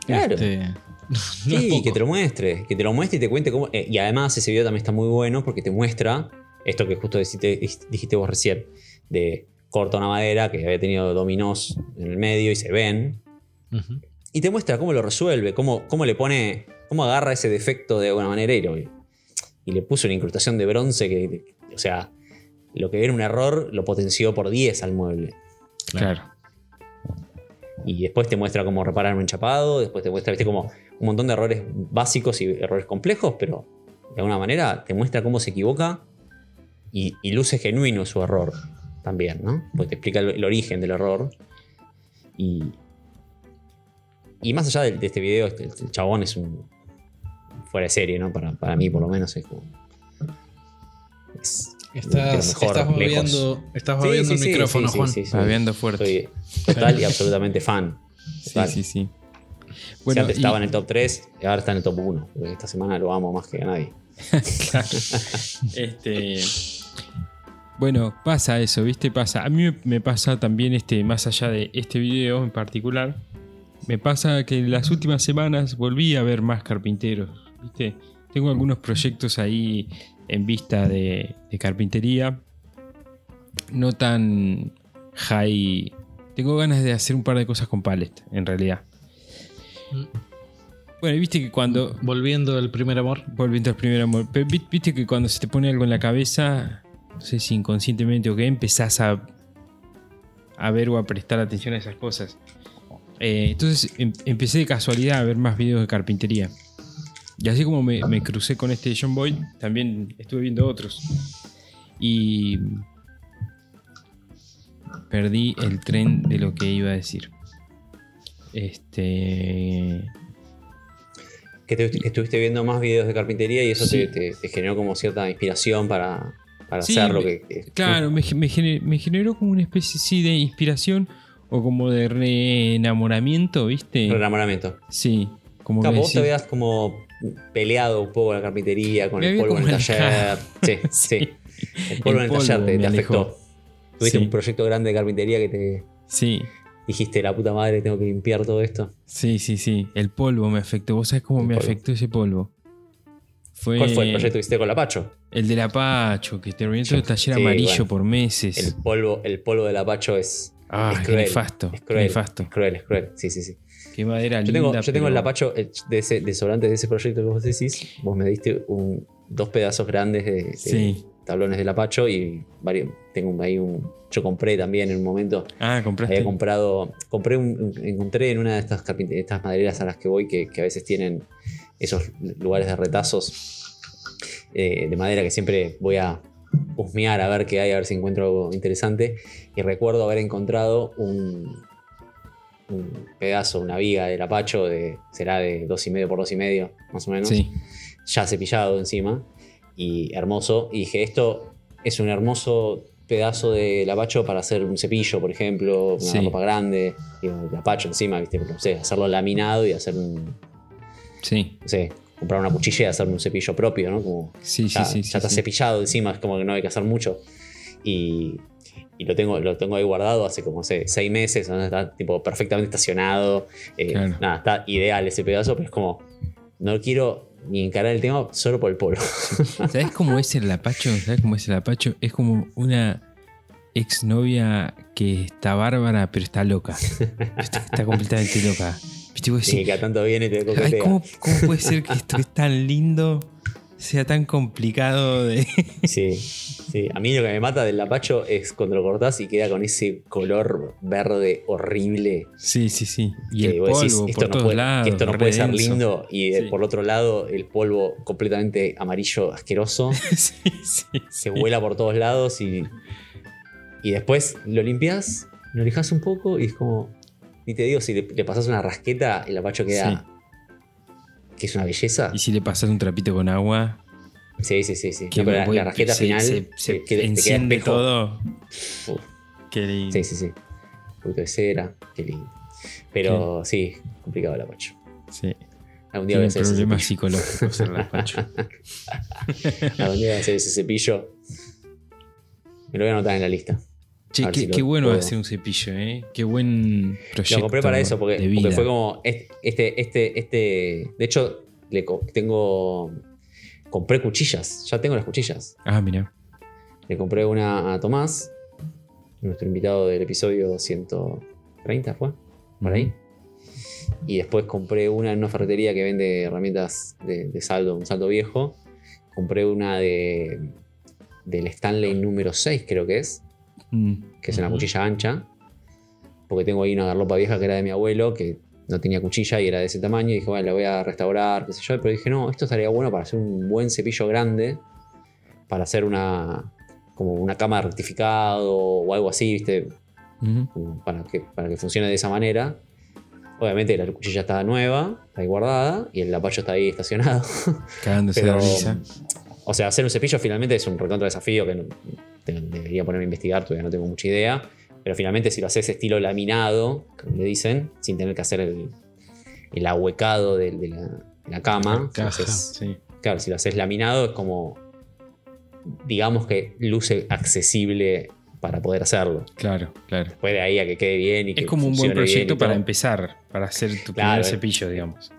Claro. Este, no sí, que te lo muestre, que te lo muestre y te cuente cómo. eh, y además, ese video también está muy bueno porque te muestra esto que justo dijiste, dijiste vos recién: de corta una madera que había tenido dominós en el medio y se ven. Ujú. Y te muestra cómo lo resuelve, cómo, cómo le pone, cómo agarra ese defecto de alguna manera y, lo- y le puso una incrustación de bronce que, o sea, lo que era un error lo potenció por 10 al mueble. Claro. Y después te muestra cómo reparar un enchapado, después te muestra, viste, como un montón de errores básicos y errores complejos, pero de alguna manera te muestra cómo se equivoca y, luce genuino su error también, ¿no? Porque te explica el, el origen del error. Y, y más allá de, este video, este- el chabón es un fuera de serie, ¿no? Para, para mí, por lo menos, es como. Es Estás, estás babeando, estás Sí, sí, el sí, micrófono, Juan. sí, sí. Babeando fuerte. Soy total y absolutamente fan. Sí, Total. sí, sí. Bueno, antes y- estaba en el top 3, ahora está en el top 1. Porque esta semana lo amo más que a nadie. Claro. Este. Bueno, pasa eso, ¿viste? Pasa. A mí me- me pasa también, este, más allá de este video en particular, me pasa que en las últimas semanas volví a ver más carpinteros, ¿viste? Tengo algunos proyectos ahí en vista de, de carpintería, no tan high. Tengo ganas de hacer un par de cosas con pallet, en realidad. Mm. Bueno, y viste que cuando Volviendo al primer amor. Volviendo al primer amor. Pero vi- viste que cuando se te pone algo en la cabeza, no sé si inconscientemente o qué, empezás a, a ver o a prestar atención a esas cosas. Eh, entonces em- empecé de casualidad a ver más videos de carpintería. Y así como me, me crucé con este John Boyd, también estuve viendo otros. Y perdí el tren de lo que iba a decir. Este. Que, te- que estuviste viendo más videos de carpintería y eso Sí. te, te- te generó como cierta inspiración para, para Sí, hacer lo que. Claro, me, me gener- me generó como una especie sí, de inspiración o como de reenamoramiento, ¿viste? Un enamoramiento. Sí, como Claro, que vos te habías como peleado un poco con la carpintería, con Me el polvo en el taller. Sí, Sí. sí. El polvo El en el taller te, afectó. Tuviste Sí. un proyecto grande de carpintería que te Sí, dijiste, la puta madre, tengo que limpiar todo esto. sí, sí, sí. El polvo me afectó. ¿Vos sabés cómo El me polvo. afectó ese polvo? Fue ¿Cuál fue el proyecto que hiciste con la Pacho? El del Apacho, que terminó todo el taller Sí, amarillo bueno. por meses. El polvo, el polvo del Apacho es, ah, es cruel. nefasto. es qué cruel, nefasto. es cruel, es cruel. Sí, sí, sí. Qué madera Yo tengo, linda. yo tengo el pero- Apacho el de ese desodorante de ese proyecto que vos decís. Vos me diste un- dos pedazos grandes de, de Sí. tablones del Apacho y varios, tengo un- ahí un. Yo compré también en un momento. Ah, compraste. Había comprado. Compré un, un- encontré en una de estas, carpinte- estas madereras a las que voy que, que a veces tienen esos lugares de retazos. eh, de madera que siempre voy a husmear a ver qué hay, a ver si encuentro algo interesante. Y recuerdo haber encontrado un, un pedazo, una viga del apacho de, será de 2,5 por 2,5 más o menos, Sí. ya cepillado encima y hermoso. Y dije, esto es un hermoso pedazo de apacho para hacer un cepillo, por ejemplo, una Sí. ropa grande, y el apacho encima, ¿viste? No sé, hacerlo laminado y hacer un, Sí. no sé, comprar una cuchilla y hacer un cepillo propio, ¿no? Como Sí, ya, sí, sí. ya está cepillado encima, es como que no hay que hacer mucho. Y, y lo, tengo, lo tengo ahí guardado hace como sé, seis meses, ¿no? está tipo perfectamente estacionado. eh, Claro. Nada, está ideal ese pedazo, pero es como, no quiero ni encarar el tema solo por el polvo. ¿Sabes cómo es el apacho? ¿Sabes cómo es el apacho? Es como una exnovia que está bárbara, pero está loca. Está, está completamente loca. Tanto viene y te "Ay, coquetea. ¿cómo, cómo puede ser que esto es tan lindo sea tan complicado de. Sí, sí. A mí lo que me mata del apacho es cuando lo cortás y queda con ese color verde horrible. Sí, sí, sí. Y que el polvo decís, por no todos puede, lados. que esto no puede ser lindo. Y eh, Sí. por otro lado, el polvo completamente amarillo asqueroso. sí, sí, se vuela por todos lados y, y después lo limpias, lo lijas un poco y es como. Y te digo, si le, le pasas una rasqueta, el apacho queda. Que es una belleza. Y si le pasas un trapito con agua, Sí, sí, sí. sí. que No, la, la rasqueta se- final se, se te queda- te queda enciende todo. Uf. Qué lindo. Sí, sí, sí. Un poquito de cera, qué lindo. Pero sí, complicado el apacho. Sí. Algún día voy a hacer problemas psicológicos el apacho. Algún día voy a hacer ese cepillo. Me lo voy a anotar en la lista. Che, qué, si qué bueno puedo. hacer un cepillo, ¿eh? Qué buen proyecto. Lo compré para eso, porque, fue como. est- Este, este, este. De hecho, le co- tengo. Compré cuchillas. Ya tengo las cuchillas. Ah, mira. Le compré una a Tomás, nuestro invitado del episodio 130, ¿fue? Por ahí. Y después compré una en una ferretería que vende herramientas de, de saldo, un saldo viejo. Compré una de del Stanley número 6, creo que es, Mm. que es una cuchilla ancha. Porque tengo ahí una garlopa vieja que era de mi abuelo, que no tenía cuchilla y era de ese tamaño. Y dije, bueno, la voy a restaurar, qué sé yo. Pero dije, no, esto estaría bueno para hacer un buen cepillo grande. Para hacer una. como una cama de rectificado o algo así, ¿viste? Para que, para que funcione de esa manera. Obviamente la cuchilla está nueva, está ahí guardada y el apacho está ahí estacionado. Cagándose de risa. o sea, hacer un cepillo finalmente es un recontra desafío que no- debería ponerme a investigar, todavía no tengo mucha idea. Pero finalmente si lo haces estilo laminado, como le dicen, sin tener que hacer el, el ahuecado de, de la, de la cama. Caja. entonces, Sí. claro, si lo haces laminado es como, digamos que luce accesible para poder hacerlo. Claro, claro. Después de ahí a que quede bien y que Es como un buen proyecto para empezar, para hacer tu Claro, primer cepillo, digamos.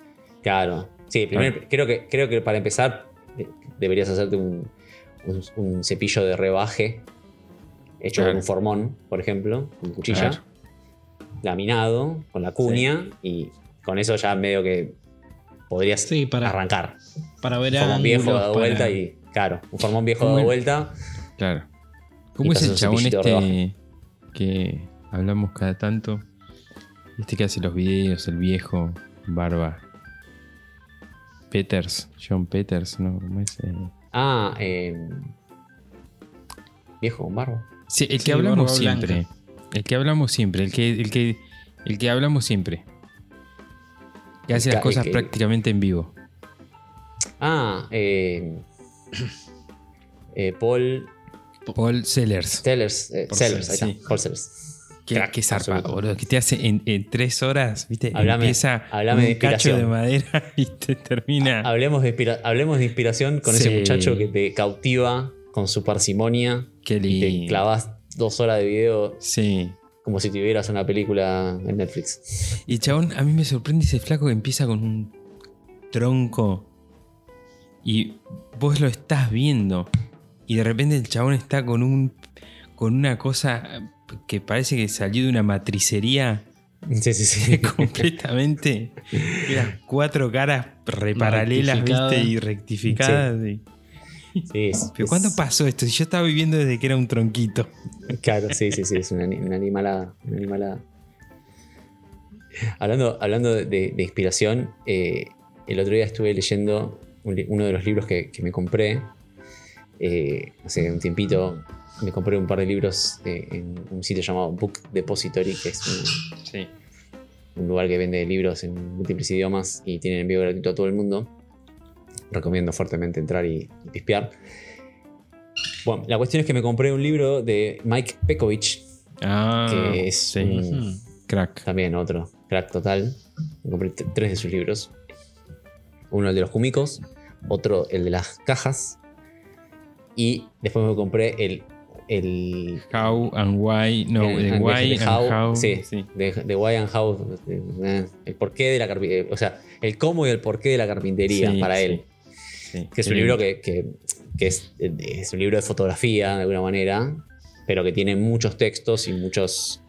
Claro. Sí, primero, creo, que, creo que para empezar deberías hacerte un, un- un cepillo de rebaje hecho Claro. con un formón, por ejemplo, con cuchilla, Claro. laminado, con la cuña y con eso ya medio que podrías Sí, para, arrancar. para ver Un formón viejo dado para- vuelta y. Claro, un formón viejo ¿Cómo dado vuelta. Claro. ¿Cómo es el chabón este que hablamos cada tanto? Este que hace los videos, el viejo, barba. Peters, John Peters, ¿no? ¿Cómo es? Eh, Ah, eh, viejo con barba. Sí, el que Sí, hablamos siempre. blanca. El que hablamos siempre, el que, el que, el que hablamos siempre. Que hace las cosas que- prácticamente en vivo. Ah, eh, eh, Paul Paul Sellers. Sellers. eh, Paul Sellers, ahí está. Paul Sellers. Que, Crack, que zarpa, absoluto. boludo. Que te hace en, en tres horas, ¿viste? Hablame- Empieza hablame con de un cacho de madera y te termina. Hablemos de, inspira- hablemos de inspiración con Sí. ese muchacho que te cautiva con su parsimonia Qué y te lindo. clavas dos horas de video Sí. como si tuvieras una película en Netflix. Y chabón, a mí me sorprende ese flaco que empieza con un tronco y vos lo estás viendo y de repente el chabón está con un con una cosa que parece que salió de una matricería Sí, sí, sí. completamente las cuatro caras reparalelas. ¿viste? Y rectificadas. y- Sí, es- Pero es- ¿cuándo pasó esto? Si yo estaba viviendo desde que era un tronquito. Claro, sí, sí, sí, es una, una animalada. Una animalada. Hablando, hablando de, de inspiración, eh, el otro día estuve leyendo un uno de los libros que, que me compré, eh, hace un tiempito me compré un par de libros en un sitio llamado Book Depository, que es un, Sí. un lugar que vende libros en múltiples idiomas y tiene envío gratuito a todo el mundo. Recomiendo fuertemente entrar y, y pispear. Bueno, la cuestión es que me compré un libro de Mike Pekovich, Ah, que es sí. un-. Crack. también otro crack total. Me compré tres de sus libros. Uno el de los cúmicos, otro el de las cajas. Y después me compré el, el How and why. No, Eh, de why de and how, sí, de, de why and how, eh, el porqué de la carpintería, o sea, el cómo y el porqué de la carpintería Sí, para él. Que es un libro que, que- que es, es un libro de fotografía de alguna manera, pero que tiene muchos textos y muchas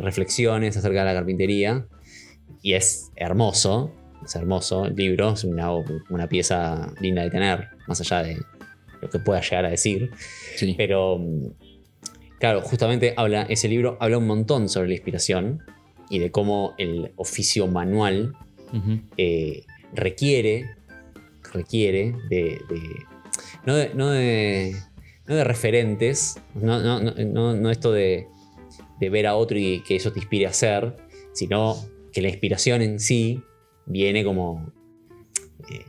reflexiones acerca de la carpintería. Y es hermoso, es hermoso el libro, es una, una pieza linda de tener, más allá de lo que pueda llegar a decir. Sí. Pero, claro, justamente habla, ese libro habla un montón sobre la inspiración y de cómo el oficio manual eh, requiere, requiere de, de- no, de, no, de, no de referentes, no, no, no, no- no esto de, de ver a otro y que eso te inspire a hacer, sino que la inspiración en sí viene como, eh,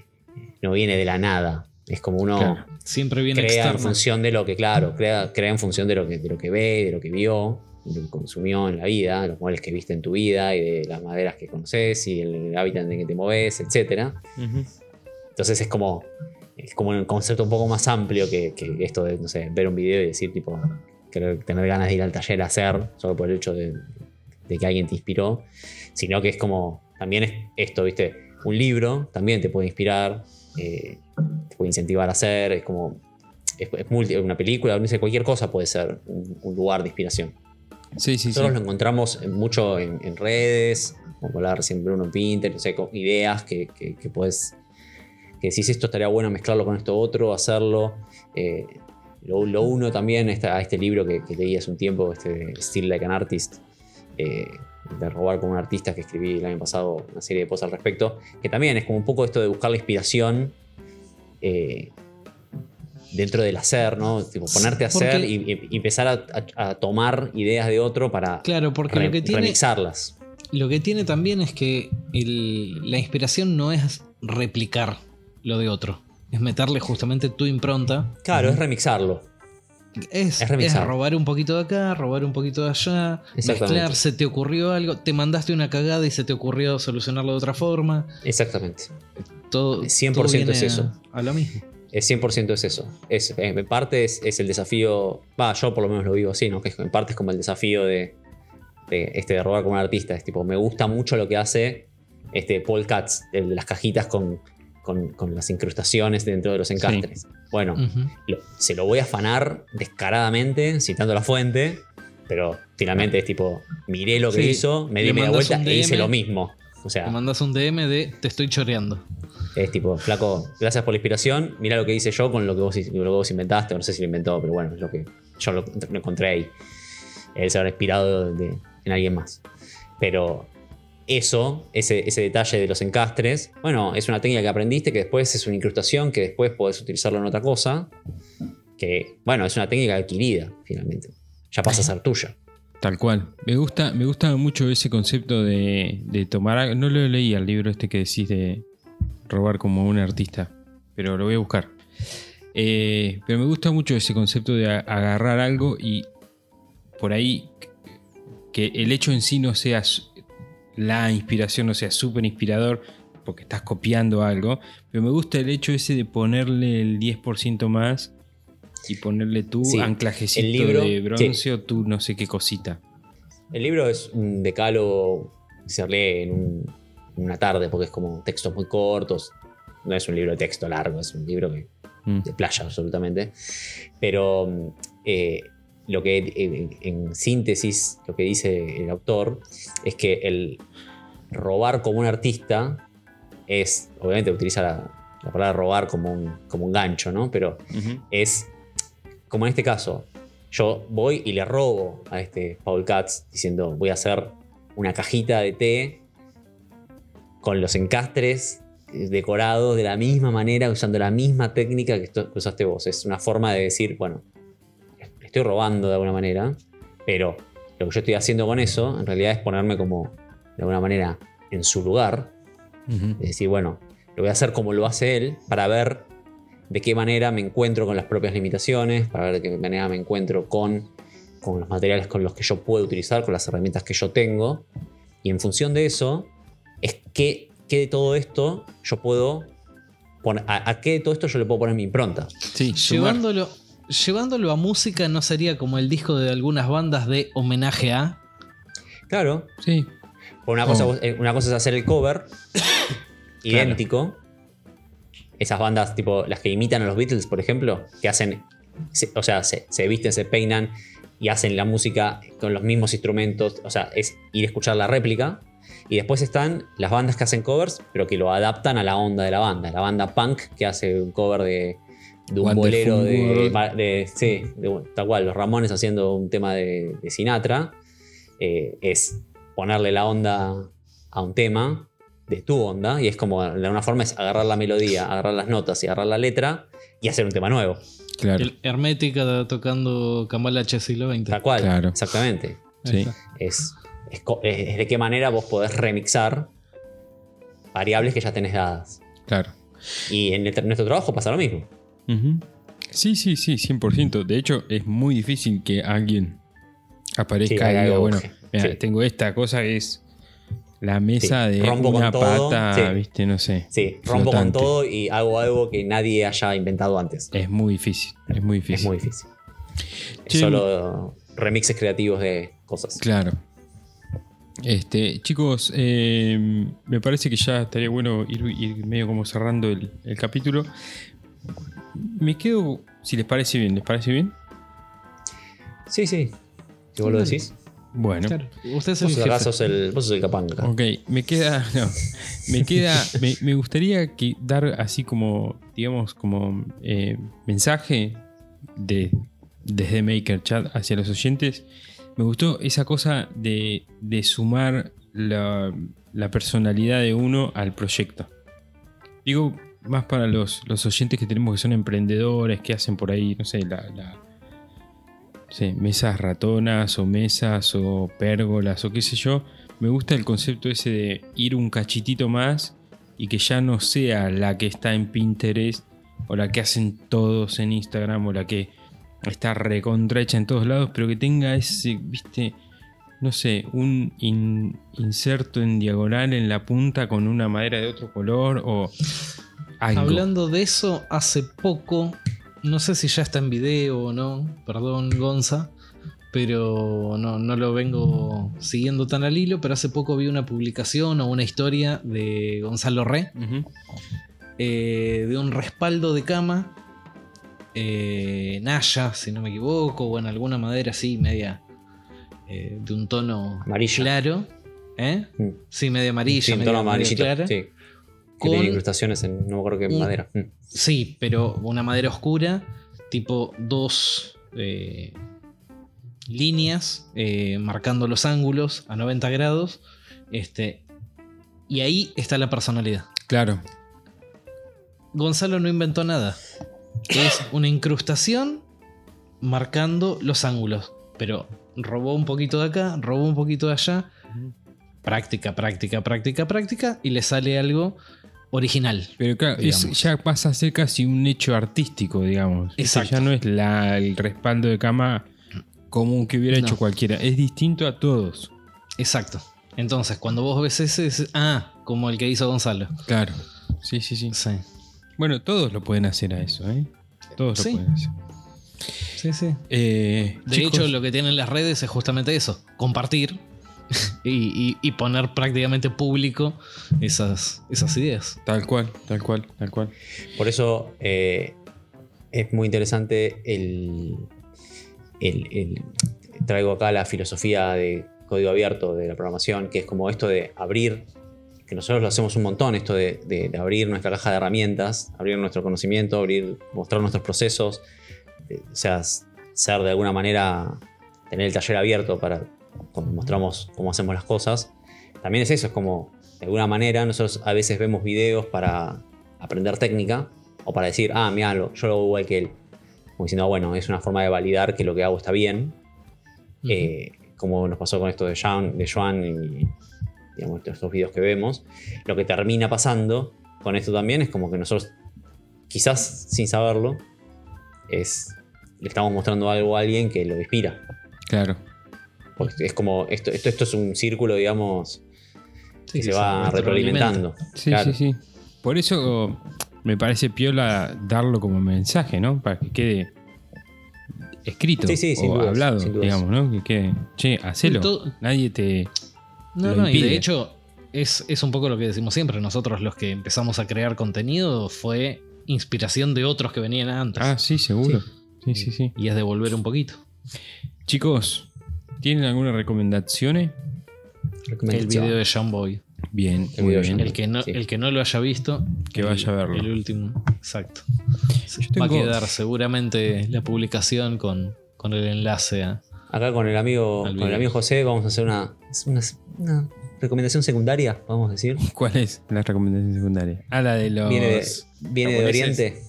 no viene de la nada, es como uno Claro. Siempre viene crea en externo. función de lo que, claro, crea, crea en función de lo, que, de lo que ve, de lo que vio, de lo que consumió en la vida, de los muebles que viste en tu vida y de las maderas que conoces y el hábitat en el que te moves, etc. Ujú. Entonces es como, es como un concepto un poco más amplio que, que esto de, no sé, ver un video y decir, tipo, querer- tener ganas de ir al taller a hacer, solo por el hecho de, de que alguien te inspiró, sino que es como, también es esto, ¿viste? Un libro también te puede inspirar, eh, te puede incentivar a hacer, es como, es, es multi- una película, cualquier cosa puede ser un, un lugar de inspiración. Sí, sí, sí. Nosotros lo encontramos en- mucho en, en redes, como hablaba recién Bruno en Pinterest, con ideas que, que, que puedes. que decís esto estaría bueno mezclarlo con esto otro, hacerlo. Eh, lo, lo uno también esta- a este libro que, que leí hace un tiempo, este Still Like an Artist, eh, de robar como un artista que escribí el año pasado una serie de posts al respecto, que también es como un poco esto de buscar la inspiración. eh, dentro del hacer, ¿no? Tipo, ponerte a hacer y, empezar a, a- a tomar ideas de otro para Claro, porque re- lo que tiene. remixarlas. Lo que tiene también es que el- la inspiración no es replicar lo de otro. Es meterle justamente tu impronta. Claro, es remixarlo. Es, Es robar un poquito de acá, robar un poquito de allá, mezclar, se te ocurrió algo, te mandaste una cagada y se te ocurrió solucionarlo de otra forma. Exactamente. Todo, 100% todo viene es eso. A, a lo mismo. Es 100% es eso. Es, eh, en parte es, es el desafío. Va, yo por lo menos lo vivo así, ¿no? Que en parte es como el desafío de, de, este, de robar como un artista. Es tipo, me gusta mucho lo que hace este Paul Katz, el de las cajitas con, con, con las incrustaciones dentro de los encastres. Bueno, Ujú. lo- se lo voy a afanar descaradamente, citando la fuente, pero finalmente es tipo, miré lo que Sí, hizo, me di media vuelta e hice lo mismo. O Te sea, mandas un DM de te estoy choreando. es tipo, flaco, gracias por la inspiración, mira lo que hice yo con lo que vos, lo que vos inventaste, no sé si lo inventó, pero bueno, es lo que yo lo, lo encontré ahí. Él se habrá inspirado de- en alguien más. Pero eso, ese, ese detalle de los encastres, bueno, es una técnica que aprendiste que después es una incrustación que después podés utilizarlo en otra cosa. Que, bueno, es una técnica adquirida, finalmente. Ya pasa a ser tuya. Tal cual. Me gusta, me gusta mucho ese concepto de, de tomar. No lo leí al libro este que decís de robar como un artista, pero lo voy a buscar. Eh, pero me gusta mucho ese concepto de agarrar algo y por ahí que el hecho en sí no sea la inspiración, no sea súper inspirador porque estás copiando algo, pero me gusta el hecho ese de ponerle el 10% más y ponerle tu Sí, anclajecito el libro- de bronce o tu no sé qué cosita. El libro es un decálogo que se lee en, un- en una tarde porque es como textos muy cortos. No es un libro de texto largo, es un libro que Mm. de playa absolutamente. Pero eh, lo que en síntesis lo que dice el autor es que el robar como un artista es, obviamente utiliza la, la palabra robar como un, como un gancho, ¿no? Pero es como en este caso, yo voy y le robo a este Paul Katz diciendo voy a hacer una cajita de té con los encastres decorados de la misma manera, usando la misma técnica que, esto- que usaste vos. Es una forma de decir, bueno, estoy robando de alguna manera, pero lo que yo estoy haciendo con eso en realidad es ponerme como de alguna manera en su lugar. Es decir, bueno, lo voy a hacer como lo hace él para ver de qué manera me encuentro con las propias limitaciones, para ver de qué manera me encuentro con, con los materiales con los que yo puedo utilizar, con las herramientas que yo tengo. Y en función de eso, es que, que de todo esto yo puedo poner, a, a qué de todo esto yo le puedo poner mi impronta. Sí. Llevándolo, llevándolo a música no sería como el disco de algunas bandas de homenaje a. Claro, Sí, una, cosa, Oh. eh, una cosa es hacer el cover idéntico. Esas bandas tipo las que imitan a los Beatles, por ejemplo, que hacen, se- o sea, se, se visten, se peinan y hacen la música con los mismos instrumentos. O sea, es ir a escuchar la réplica. Y después están las bandas que hacen covers, pero que lo adaptan a la onda de la banda. La banda punk que hace un cover de, de un bolero de, Sí, de- tal cual. Los Ramones haciendo un tema de, de Sinatra. eh, es ponerle la onda a un tema de tu onda. Y es como, de alguna forma, es agarrar la melodía, agarrar las notas y agarrar la letra y hacer un tema nuevo. claro. El Hermética tocando Cambalache siglo XX. Tal cual. Claro. Exactamente. Sí. Es, es de qué manera vos podés remixar variables que ya tenés dadas. Claro. Y en el- nuestro trabajo pasa lo mismo. Ujú. Sí, sí, sí, 100%. De hecho, es muy difícil que alguien aparezca Sí, y diga, bueno. Mira, Sí. tengo esta cosa que es la mesa Sí, de rompo con una todo, pata, sí. viste, no sé. Sí, rompo flotante. con todo y hago algo que nadie haya inventado antes. Es muy difícil, es muy difícil. Es muy difícil. Che, solo remixes creativos de cosas. Claro. Este, chicos, eh, me parece que ya estaría bueno ir, ir medio como cerrando el, el capítulo. Me quedo, si les parece bien, ¿les parece bien? Sí, sí. Si vos lo decís. Bueno. Claro. Usted es el acá sos el, vos sos el capanga. Ok, me queda. No, me queda. Me, me gustaría que dar así como, digamos, como eh, mensaje de, desde Maker Chat hacia los oyentes. Me gustó esa cosa de, de sumar la, la personalidad de uno al proyecto. Digo, más para los, los oyentes que tenemos que son emprendedores, que hacen por ahí, no sé, la, la- mesas ratonas o mesas o pérgolas o qué sé yo. Me gusta el concepto ese de ir un cachitito más y que ya no sea la que está en Pinterest o la que hacen todos en Instagram o la que está recontrahecha en todos lados, pero que tenga ese, viste, no sé, un in- inserto en diagonal en la punta con una madera de otro color o algo. Hablando de eso, hace poco, no sé si ya está en video o no, perdón Gonza, pero no, no lo vengo siguiendo tan al hilo, pero hace poco vi una publicación o una historia de Gonzalo Re, eh, de un respaldo de cama, eh, Naya, si no me equivoco, o en alguna madera así, media eh, de un tono Amarillo. claro. ¿Eh? Mm. Sí, media amarilla, Sí, un tono amarillito. clara. Sí. Que Con- tiene incrustaciones en no me acuerdo qué madera. Mm. Sí, pero una madera oscura, tipo dos eh, líneas eh, marcando los ángulos a 90 grados. Este, y ahí está la personalidad. Claro, Gonzalo no inventó nada. Es una incrustación marcando los ángulos. Pero robó un poquito de acá, robó un poquito de allá. Práctica, práctica, práctica, práctica. Y le sale algo original. pero claro, es- ya pasa a ser casi un hecho artístico, digamos. Exacto. ya no es la- el respaldo de cama común que hubiera No. hecho cualquiera, es distinto a todos. Exacto. Entonces, cuando vos ves ese, es- ah, como el que hizo Gonzalo. Claro, sí, sí, sí. Sí, Bueno, todos lo pueden hacer a eso, ¿eh? Todos Sí. lo pueden hacer. sí, sí. Eh, De chicos, hecho, lo que tienen las redes es justamente eso: compartir y, y- y poner prácticamente público esas, esas ideas. Tal cual, tal cual, tal cual. Por eso eh, es muy interesante el, el- el- Traigo acá la filosofía de código abierto de la programación, que es como esto de abrir, que nosotros lo hacemos un montón, esto de, de- de abrir nuestra caja de herramientas, abrir nuestro conocimiento, abrir, mostrar nuestros procesos, eh, o sea, ser de alguna manera, tener el taller abierto para cuando mostramos cómo hacemos las cosas. También es eso, es como de alguna manera, nosotros a veces vemos videos para aprender técnica o para decir, ah, mira, yo lo hago igual que él. Como diciendo, ah, bueno, es una forma de validar que lo que hago está bien. Eh, como nos pasó con esto de Joan, de Joan y digamos, estos videos que vemos. Lo que termina pasando con esto también es como que nosotros, quizás sin saberlo, es, le estamos mostrando algo a alguien que lo inspira. Claro. Porque es como, esto, esto, esto es un círculo, digamos, que se va retroalimentando. Sí, sí, sí. Por eso me parece piola darlo como mensaje, ¿no? Para que quede escrito o hablado, digamos, ¿no? Que quede, che, hacelo. Nadie te. No, no, y de hecho, es, es, un poco lo que decimos siempre. Nosotros los que empezamos a crear contenido fue inspiración de otros que venían antes. Ah, sí, seguro. Sí, sí, sí. Y es devolver un poquito. Chicos, ¿tienen alguna recomendación? El video de John Boy. Bien, El que, no, el que no lo haya visto, que vaya a verlo. El último, exacto. Va a quedar seguramente la publicación con, con el enlace a. Acá con el amigo, con el amigo José vamos a hacer una, una, recomendación secundaria, vamos a decir. ¿Cuál es la recomendación secundaria? Ah, la de los. Viene de, Oriente.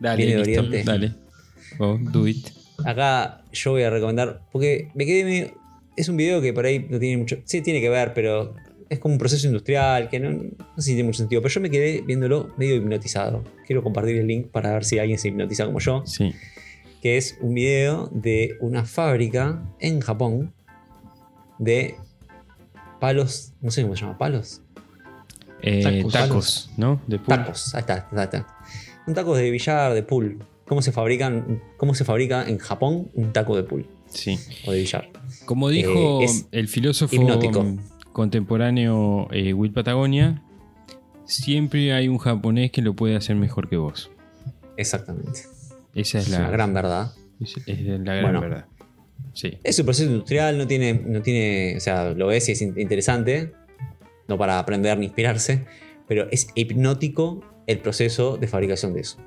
Dale, viene de Oriente. Dale. Oh, do it. Acá yo voy a recomendar, porque me quedé Es un video que por ahí no tiene mucho. Sí, tiene que ver, pero es como un proceso industrial que no, no sé si tiene mucho sentido, pero yo me quedé viéndolo medio hipnotizado. Quiero compartir el link para ver si alguien se hipnotiza como yo. Sí. Que es un video de una fábrica en Japón de palos, no sé cómo se llama, palos. Eh, tacos, ¿no? De pool. Tacos, ahí está, ahí está. Un taco de billar, de pool. ¿Cómo se, fabrican, ¿Cómo se fabrica en Japón un taco de pool? Sí. O de billar. Como dijo eh, el filósofo. Hipnótico contemporáneo eh, Will Patagonia, siempre hay un japonés que lo puede hacer mejor que vos. Exactamente. Esa es, la gran verdad. Es, la gran verdad. Sí. Es un proceso industrial, no tiene, no tiene, o sea, lo ves y es interesante, no para aprender ni inspirarse, pero es hipnótico el proceso de fabricación de eso.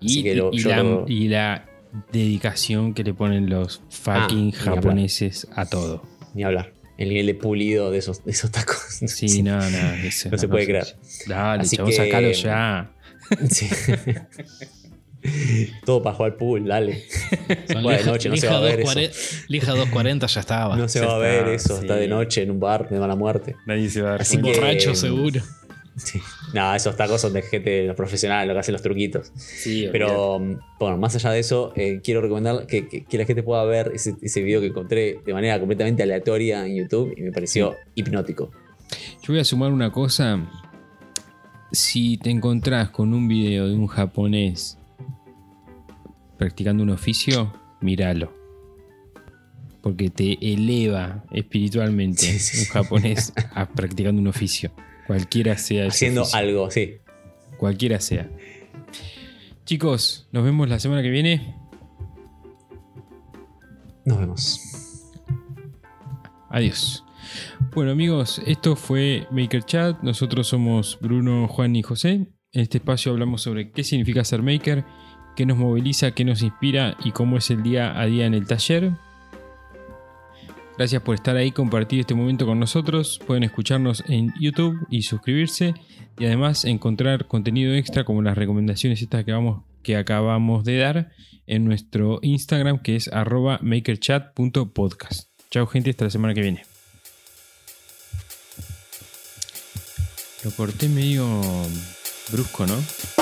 Y, la, dedicación que le ponen los fucking ah, japoneses a todo. Ni hablar el nivel de pulido de esos, esos tacos. Sí, no, no. no se puede creer. Dale, Así chavos, sacalo ya. Sí. Todo para jugar pool, dale. de noche, no se va a ver eso. Lija 240 ya estaba. No se va a ver eso, está de noche en un bar de mala muerte. Nadie se va a ver. Así borracho seguro. Sí. No, esos tacos son de gente profesional, lo que hacen los truquitos. Sí, Pero bueno, más allá de eso, eh, quiero recomendar que, la gente pueda ver ese, ese, video que encontré de manera completamente aleatoria en YouTube y me pareció hipnótico. Yo voy a sumar una cosa. Si te encontrás con un video de un japonés practicando un oficio, míralo. Porque te eleva espiritualmente un japonés a practicando un oficio. Cualquiera sea. Haciendo algo, sí. Cualquiera sea. Chicos, nos vemos la semana que viene. Nos vemos. Adiós. Bueno amigos, esto fue Maker Chat. Nosotros somos Bruno, Juan y José. En este espacio hablamos sobre qué significa ser maker, qué nos moviliza, qué nos inspira y cómo es el día a día en el taller. Gracias por estar ahí, compartir este momento con nosotros. Pueden escucharnos en YouTube y suscribirse. Y además encontrar contenido extra como las recomendaciones estas que, vamos, que acabamos de dar en nuestro Instagram que es arroba makerchat.podcast. Chao gente, hasta la semana que viene. Lo corté medio brusco, ¿no?